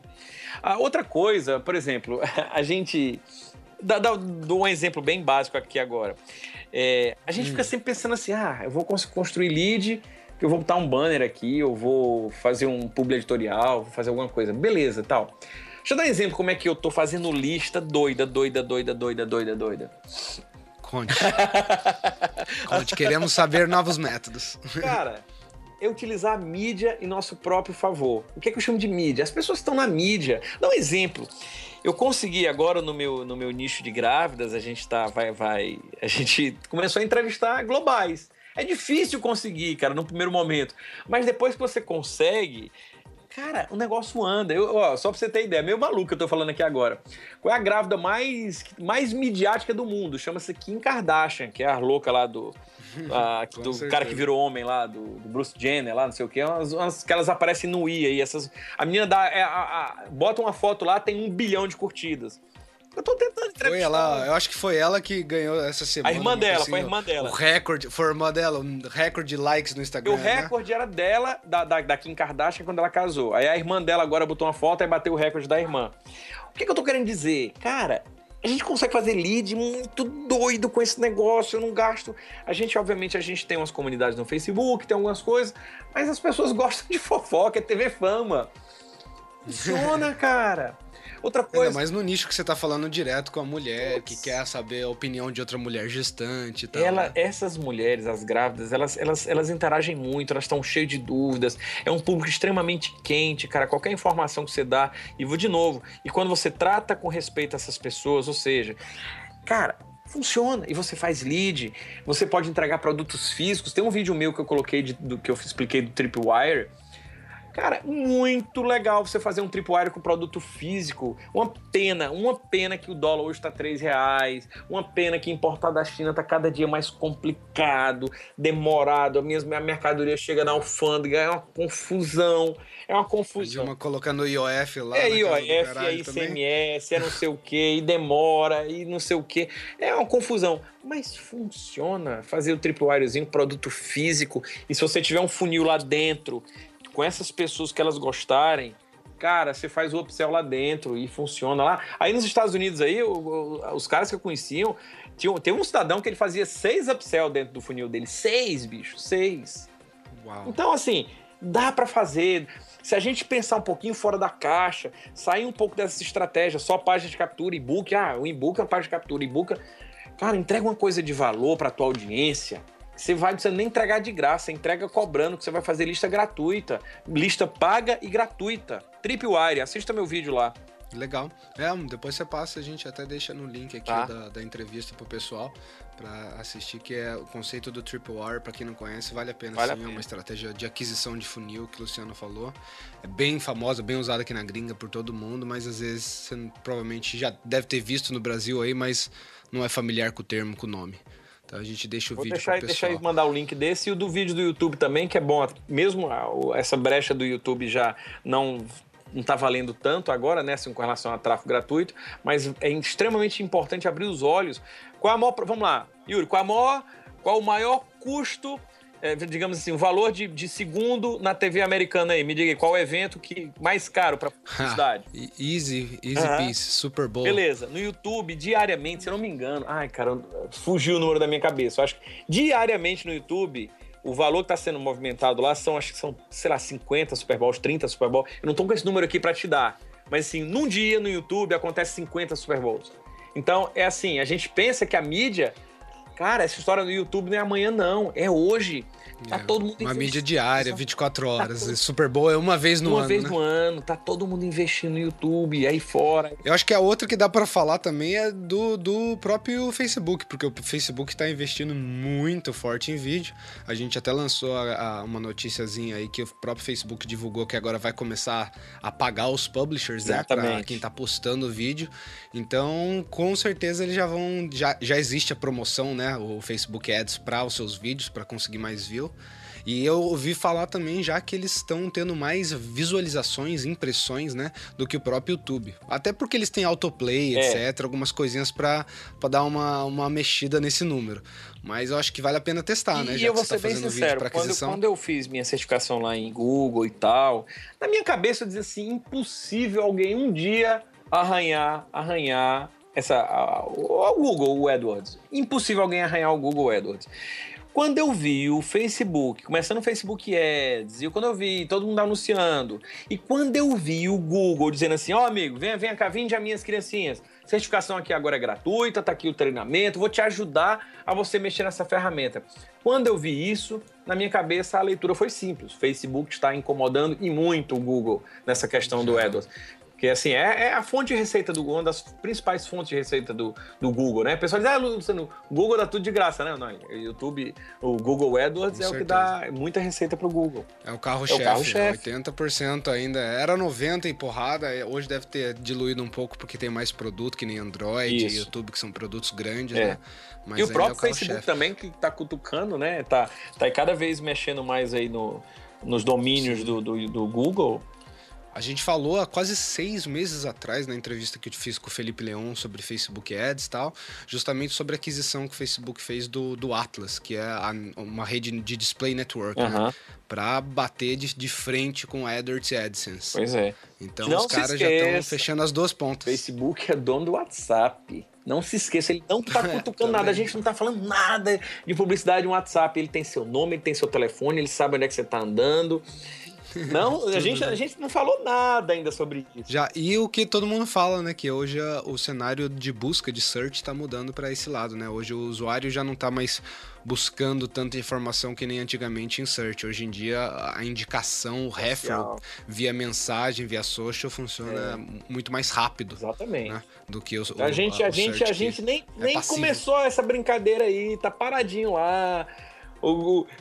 S5: A outra coisa, por exemplo, <laughs> a gente. Dá, dá, dou um exemplo bem básico aqui agora. É, a gente hum. fica sempre pensando assim: ah, eu vou construir lead, eu vou botar um banner aqui, eu vou fazer um publi editorial, vou fazer alguma coisa. Beleza, tal. Deixa eu dar um exemplo como é que eu tô fazendo lista doida, doida, doida, doida, doida, doida.
S4: Conte. Conte, queremos saber novos métodos.
S5: Cara, é utilizar a mídia em nosso próprio favor. O que, é que eu chamo de mídia? As pessoas estão na mídia. Dá um exemplo. Eu consegui agora no meu, no meu nicho de grávidas, a gente tá, vai, vai, a gente começou a entrevistar globais. É difícil conseguir, cara, no primeiro momento. Mas depois que você consegue, Cara, o negócio anda. Eu, ó, só pra você ter ideia, meio maluco que eu tô falando aqui agora. Qual é a grávida mais, mais midiática do mundo? Chama-se Kim Kardashian, que é a louca lá do. <laughs> a, do certeza. cara que virou homem lá, do, do, Bruce Jenner lá, não sei o quê. Umas, umas que elas aparecem no I aí. Essas, a menina dá. É, a, a, bota uma foto lá, tem um bilhão de curtidas. Eu tô tentando entrevistar.
S4: Foi ela, eu acho que foi ela que ganhou essa semana.
S5: A irmã dela, assim, foi a irmã dela.
S4: O recorde, foi a irmã dela, o recorde de likes no Instagram.
S5: o né? recorde era dela, da, da, da, Kim Kardashian, quando ela casou. Aí a irmã dela agora botou uma foto e bateu o recorde da irmã. O que, que eu tô querendo dizer? Cara, a gente consegue fazer lead muito doido com esse negócio, eu não gasto. A gente, obviamente, a gente tem umas comunidades no Facebook, tem algumas coisas, mas as pessoas <laughs> gostam de fofoca, é TV fama. Funciona, cara. Outra coisa. Ainda
S4: mais no nicho que você tá falando direto com a mulher, que quer saber a opinião de outra mulher gestante e tal.
S5: Ela, né? Essas mulheres, as grávidas, elas, elas, elas interagem muito, elas estão cheias de dúvidas. É um público extremamente quente, cara. Qualquer informação que você dá. E vou de novo. E quando você trata com respeito essas pessoas, ou seja, cara, funciona. E você faz lead, você pode entregar produtos físicos. Tem um vídeo meu que eu coloquei de, do que eu expliquei do Tripwire Cara, muito legal você fazer um tripwire com produto físico. Uma pena, uma pena que o dólar hoje está três reais. Uma pena que importar da China está cada dia mais complicado, demorado. A minha, a mercadoria chega na alfândega, é uma confusão. É uma confusão.
S4: Uma colocando IOF lá.
S5: É IOF, é ICMS, é não sei o que, e demora, e não sei o que. É uma confusão. Mas funciona fazer o tripwirezinho, produto físico. E se você tiver um funil lá dentro com essas pessoas que elas gostarem, cara, você faz o upsell lá dentro e funciona lá. Aí nos Estados Unidos aí, o, o, os caras que eu conheciam, tinha, tem um cidadão que ele fazia seis upsell dentro do funil dele. Seis, bicho, seis. Uau. Então, assim, dá para fazer. Se a gente pensar um pouquinho fora da caixa, sair um pouco dessa estratégia, só página de captura, e-book, ah, o e-book é uma página de captura, e-book. É, cara, entrega uma coisa de valor para tua audiência você vai você nem entregar de graça, entrega cobrando, que você vai fazer lista gratuita. Lista paga e gratuita. Tripwire, assista meu vídeo lá.
S4: Legal. É, depois você passa, a gente até deixa no link aqui tá. da, da entrevista pro pessoal para assistir, que é o conceito do Tripwire, para quem não conhece, vale a pena vale sim, a pena. é uma estratégia de aquisição de funil que o Luciano falou. É bem famosa, bem usada aqui na gringa por todo mundo, mas às vezes você provavelmente já deve ter visto no Brasil aí, mas não é familiar com o termo, com o nome. Então a gente deixa o Vou vídeo
S5: deixar,
S4: deixar
S5: aí mandar o link desse e o do vídeo do YouTube também, que é bom. Mesmo essa brecha do YouTube já não não está valendo tanto agora, né, assim, com relação a tráfego gratuito, mas é extremamente importante abrir os olhos. Qual a maior, vamos lá, Yuri, qual a maior, qual o maior custo é, digamos assim, o valor de, de, segundo na TV americana aí? Me diga aí, qual é o evento que mais caro para publicidade?
S4: easy, easy uh -huh. piece, Super Bowl.
S5: Beleza, no YouTube, diariamente, se eu não me engano, ai, cara, fugiu o número da minha cabeça. Eu acho que diariamente no YouTube, o valor que está sendo movimentado lá são, acho que são, sei lá, 50 Super Bowls, 30 Super Bowls. Eu não tô com esse número aqui para te dar. Mas assim, num dia no YouTube acontece 50 Super Bowls. Então, é assim, a gente pensa que a mídia Cara, essa história do YouTube não é amanhã, não. É hoje. Tá é, todo mundo
S4: Uma mídia diária, 24 tá horas. Tá todo... Super Bowl é uma vez no
S5: uma
S4: ano.
S5: Uma vez
S4: né?
S5: no ano. Tá todo mundo investindo no YouTube, aí fora.
S4: Eu acho que a outra que dá para falar também é do, do próprio Facebook, porque o Facebook tá investindo muito forte em vídeo. A gente até lançou a, a, uma noticiazinha aí que o próprio Facebook divulgou que agora vai começar a pagar os publishers, Exatamente. né? Pra quem tá postando vídeo. Então, com certeza eles já vão. Já, já existe a promoção, né? O Facebook Ads para os seus vídeos, para conseguir mais view. E eu ouvi falar também já que eles estão tendo mais visualizações, impressões, né, do que o próprio YouTube. Até porque eles têm autoplay, é. etc, algumas coisinhas para dar uma, uma mexida nesse número. Mas eu acho que vale a pena testar,
S5: e
S4: né?
S5: E eu vou ser tá bem sincero, quando, quando eu fiz minha certificação lá em Google e tal, na minha cabeça eu dizia assim, impossível alguém um dia arranhar, arranhar essa, a, o Google, o AdWords. Impossível alguém arranhar o Google AdWords. Quando eu vi o Facebook, começando o Facebook Ads, e quando eu vi todo mundo anunciando, e quando eu vi o Google dizendo assim, ó oh, amigo, venha, venha cá, vinde as minhas criancinhas, certificação aqui agora é gratuita, tá aqui o treinamento, vou te ajudar a você mexer nessa ferramenta. Quando eu vi isso, na minha cabeça a leitura foi simples. O Facebook está incomodando e muito o Google nessa questão do AdWords. Que assim, é, é, a fonte de receita do Google, uma das principais fontes de receita do, do Google, né? O pessoal diz, ah, Luciano, o Google dá tudo de graça, né? Não, o YouTube, o Google AdWords Com é certeza. o que dá muita receita pro Google.
S4: É o carro-chefe, é carro 80% ainda. Era 90% e porrada, hoje deve ter diluído um pouco porque tem mais produto, que nem Android Isso. e YouTube, que são produtos grandes, é. né?
S5: Mas e o próprio é o Facebook também, que tá cutucando, né? Tá, tá cada vez mexendo mais aí no, nos domínios do, do, do Google.
S4: A gente falou há quase seis meses atrás, na entrevista que eu fiz com o Felipe Leon sobre Facebook Ads e tal, justamente sobre a aquisição que o Facebook fez do, do Atlas, que é a, uma rede de display network, uhum. né? Para bater de, de frente com AdWords e AdSense.
S5: Pois é.
S4: Então não os caras já estão fechando as duas pontas.
S5: Facebook é dono do WhatsApp. Não se esqueça, ele não tá <laughs> cutucando nada. A gente não tá falando nada de publicidade no WhatsApp. Ele tem seu nome, ele tem seu telefone, ele sabe onde é que você tá andando. Não, <laughs> a gente, a gente não falou nada ainda sobre isso.
S4: Já, e o que todo mundo fala, né? Que hoje a, o cenário de busca, de search, está mudando para esse lado, né? Hoje o usuário já não está mais buscando tanta informação que nem antigamente em search. Hoje em dia a indicação, o referral via mensagem, via social funciona é. muito mais rápido.
S5: Exatamente.
S4: Né? Do que o,
S5: a gente, a, a gente, a gente nem, é nem começou essa brincadeira aí, tá paradinho lá O, o,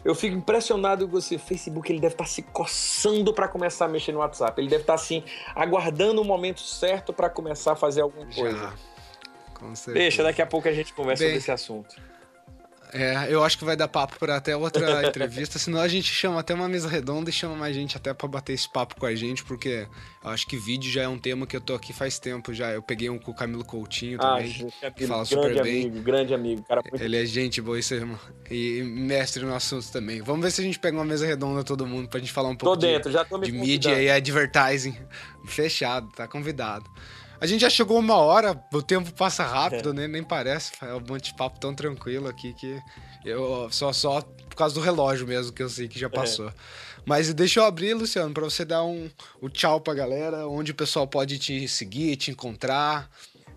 S5: eu fico impressionado com você. O Facebook ele deve estar se coçando para começar a mexer no WhatsApp. Ele deve estar assim, aguardando o momento certo para começar a fazer alguma coisa. Já. Com certeza. Deixa, daqui a pouco a gente conversa Bem, sobre esse assunto.
S4: É, eu acho que vai dar papo para até outra <laughs> entrevista, senão a gente chama até uma mesa redonda e chama mais gente até para bater esse papo com a gente, porque eu acho que vídeo já é um tema que eu tô aqui faz tempo já. Eu peguei um com o Camilo Coutinho ah, também, ah, que fala super bem.
S5: Amigo, grande amigo, cara.
S4: Muito... Ele é gente boa isso, irmão. E mestre no assunto também. Vamos ver se a gente pega uma mesa redonda todo mundo pra gente falar um pouco
S5: tô dentro,
S4: de,
S5: já tô me
S4: de mídia e advertising. Fechado, tá convidado. A gente já chegou uma hora, o tempo passa rápido, é. né? Nem parece. É um monte de papo tão tranquilo aqui que eu só só por causa do relógio mesmo que eu sei que já é. passou. É. Mas deixa eu abrir, Luciano, para você dar um, um tchau pra galera, onde o pessoal pode te seguir, te encontrar.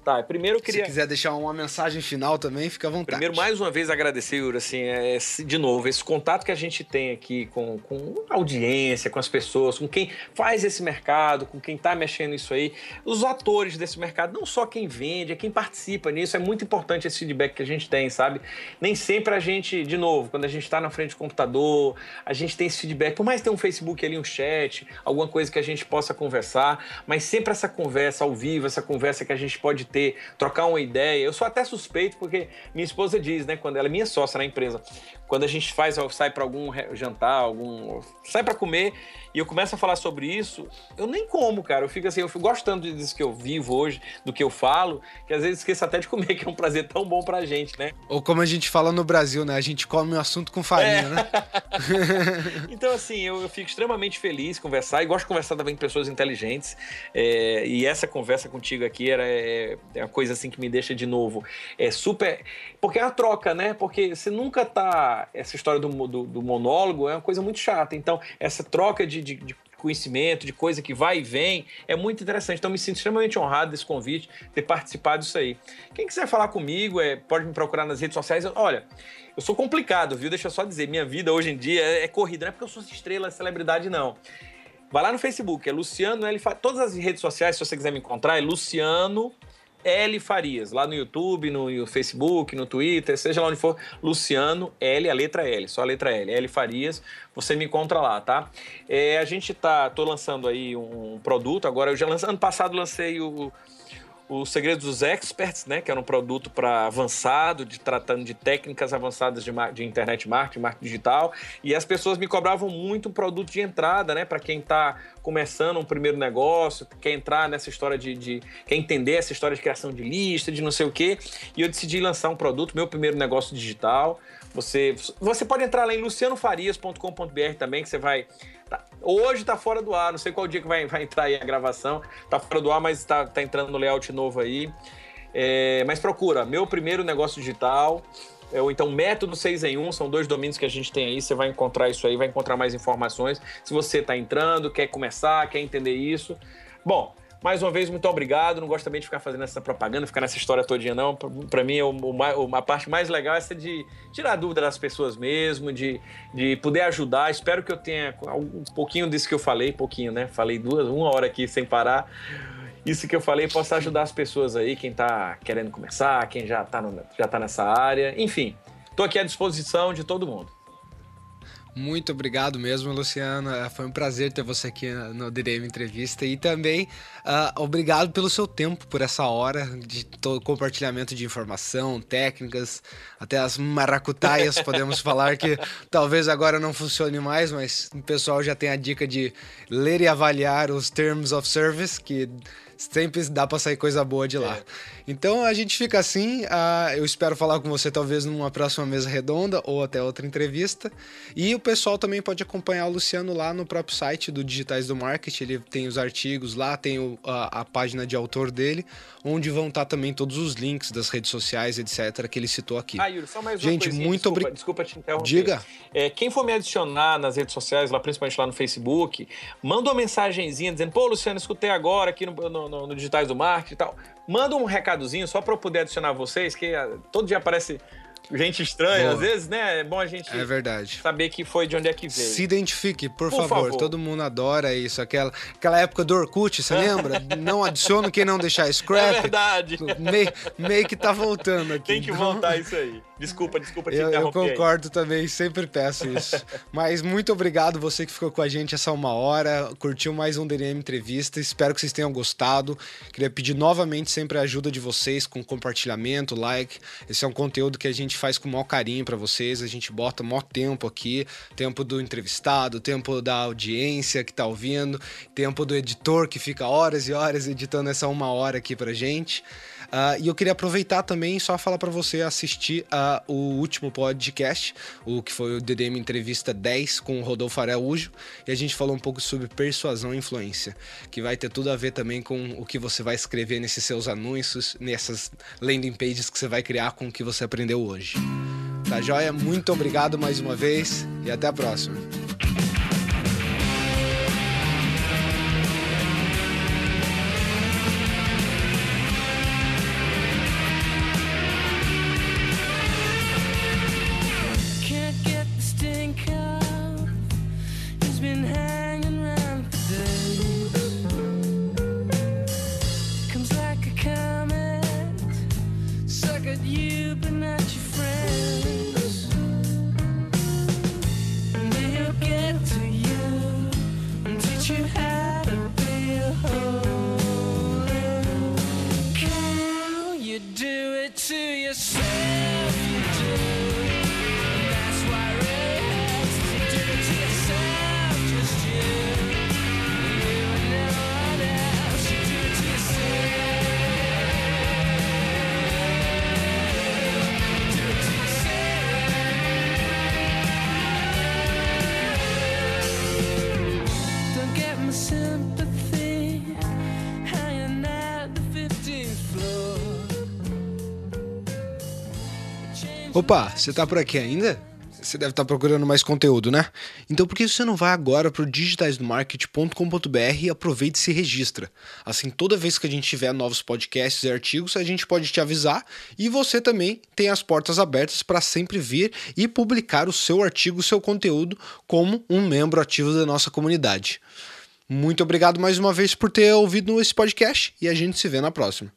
S5: Tá, primeiro eu queria.
S4: Se quiser deixar uma mensagem final também, fica à vontade.
S5: Primeiro, mais uma vez, agradecer, Yuri, assim, é, de novo, esse contato que a gente tem aqui com, com a audiência, com as pessoas, com quem faz esse mercado, com quem tá mexendo isso aí, os atores desse mercado, não só quem vende, é quem participa nisso, é muito importante esse feedback que a gente tem, sabe? Nem sempre a gente, de novo, quando a gente tá na frente do computador, a gente tem esse feedback, por mais ter um Facebook ali, um chat, alguma coisa que a gente possa conversar, mas sempre essa conversa ao vivo, essa conversa que a gente pode ter, trocar uma ideia. Eu sou até suspeito porque minha esposa diz, né, quando ela é minha sócia na empresa, quando a gente faz, sai para algum jantar, algum sai para comer e eu começo a falar sobre isso, eu nem como, cara. Eu fico assim, eu fico gostando disso que eu vivo hoje, do que eu falo, que às vezes esqueço até de comer, <laughs> que é um prazer tão bom pra gente, né?
S4: Ou como a gente fala no Brasil, né? A gente come o assunto com farinha, é. né? <laughs>
S5: então, assim, eu, eu, fico extremamente feliz de conversar e gosto de conversar também com pessoas inteligentes. É, e essa conversa contigo aqui era é, é, uma coisa assim que me deixa de novo. É super. Porque é uma troca, né? Porque você nunca tá. Essa história do, do, do monólogo é uma coisa muito chata. Então, essa troca de de, de, conhecimento, de coisa que vai e vem, é muito interessante. Então, me sinto extremamente honrado desse convite, ter participado disso aí. Quem quiser falar comigo, é, pode me procurar nas redes sociais. Olha, eu sou complicado, viu? Deixa eu só dizer, minha vida hoje em dia é, é corrida, não é porque eu sou estrela, celebridade, não. Vai lá no Facebook, é Luciano L. Todas as redes sociais, se você quiser me encontrar, é Luciano L Farias, lá no YouTube, no Facebook, no Twitter, seja lá onde for, Luciano L, a letra L, só a letra L, L Farias, você me encontra lá, tá? É, a gente tá, tô lançando aí um produto, agora eu já ano passado lancei o o Segredos dos Experts, né, que era um produto para avançado, de tratando de técnicas avançadas de, de, internet marketing, marketing digital, e as pessoas me cobravam muito um produto de entrada, né, para quem está começando um primeiro negócio, quer entrar nessa história de, de, quer entender essa história de criação de lista, de não sei o quê, e eu decidi lançar um produto, meu primeiro negócio digital. Você, você pode entrar lá em lucianofarias.com.br também, que você vai Tá. Hoje tá fora do ar, não sei qual dia que vai, vai entrar aí a gravação. Tá fora do ar, mas tá, tá entrando no layout novo aí. É, mas procura, meu primeiro negócio digital. É, ou então método 6 em 1, são dois domínios que a gente tem aí, você vai encontrar isso aí, vai encontrar mais informações. Se você está entrando, quer começar, quer entender isso. Bom, mais uma vez, muito obrigado. Não gosto também de ficar fazendo essa propaganda, ficar nessa história todinha, não. Para mim, a parte mais legal é essa de tirar dúvida das pessoas mesmo, de, de poder ajudar. Espero que eu tenha um pouquinho disso que eu falei, pouquinho, né? Falei duas, uma hora aqui sem parar. Isso que eu falei possa ajudar as pessoas aí, quem tá querendo começar, quem já tá, no, já tá nessa área. Enfim, tô aqui à disposição de todo mundo.
S4: Muito obrigado mesmo, Luciano. É, foi um prazer ter você aqui no DDM Entrevista e também uh, obrigado pelo seu tempo, por essa hora de compartilhamento de informação, técnicas, até as maracutaias, <laughs> podemos falar que talvez agora não funcione mais, mas o pessoal já tem a dica de ler e avaliar os Terms of Service, que sempre dá para sair coisa boa de lá. É. Então a gente fica assim. Uh, eu espero falar com você talvez numa próxima mesa redonda ou até outra entrevista. E o pessoal também pode acompanhar o Luciano lá no próprio site do Digitais do Marketing. Ele tem os artigos lá, tem o, a, a, página de autor dele, onde vão estar também todos os links das redes sociais, etc., que ele citou aqui.
S5: Ah, Yuri, só mais uma Gente, muito obrigado. Desculpa te interromper.
S4: Diga.
S5: É, quem for me adicionar nas redes sociais, lá, principalmente lá no Facebook, manda uma mensagenzinha dizendo: pô, Luciano, escutei agora aqui no, no, no, no Digitais do Marketing e tal. Manda um recadozinho só para eu poder adicionar vocês, que ah, todo dia aparece gente estranha,
S4: Boa.
S5: às vezes, né? É bom a gente
S4: É verdade.
S5: saber que foi de onde é que veio.
S4: Se identifique, por,
S5: Por
S4: favor.
S5: favor.
S4: Todo mundo adora isso. Aquela, aquela época do Orkut, você <laughs> lembra? não adiciona quem não deixar
S5: É
S4: scrap.
S5: verdade.
S4: meio, meio que tá voltando aqui.
S5: Tem que
S4: Então,
S5: voltar isso aí. Desculpa, desculpa te
S4: Eu, eu
S5: interromper. aí.
S4: concordo também, sempre peço isso. Mas muito obrigado você que ficou com a gente essa uma hora, curtiu mais um DNM Entrevista, espero que vocês tenham gostado. Queria pedir novamente sempre a ajuda de vocês com compartilhamento, like. Esse é um conteúdo que a gente faz com o maior carinho para vocês, a gente bota maior tempo aqui, tempo do entrevistado, tempo da audiência que tá ouvindo, tempo do editor que fica horas e horas editando essa uma hora aqui pra gente. Ah, e eu queria aproveitar também só falar para você assistir ah, o último podcast, o que foi o DDM Entrevista 10 com o Rodolfo Araújo, e a gente falou um pouco sobre persuasão e influência, que vai ter tudo a ver também com o que você vai escrever nesses seus anúncios, nessas landing pages que você vai criar com o que você aprendeu hoje. Tá joia? Muito obrigado mais uma vez e até a próxima. Opa, você tá por aqui ainda? Você deve estar procurando mais conteúdo, né? Então por que você não vai agora para o digitaisdomarket.com.br e aproveita e se registra? Assim, toda vez que a gente tiver novos podcasts e artigos, a gente pode te avisar e você também tem as portas abertas para sempre vir e publicar o seu artigo, o seu conteúdo como um membro ativo da nossa comunidade. Muito obrigado mais uma vez por ter ouvido esse podcast e a gente se vê na próxima.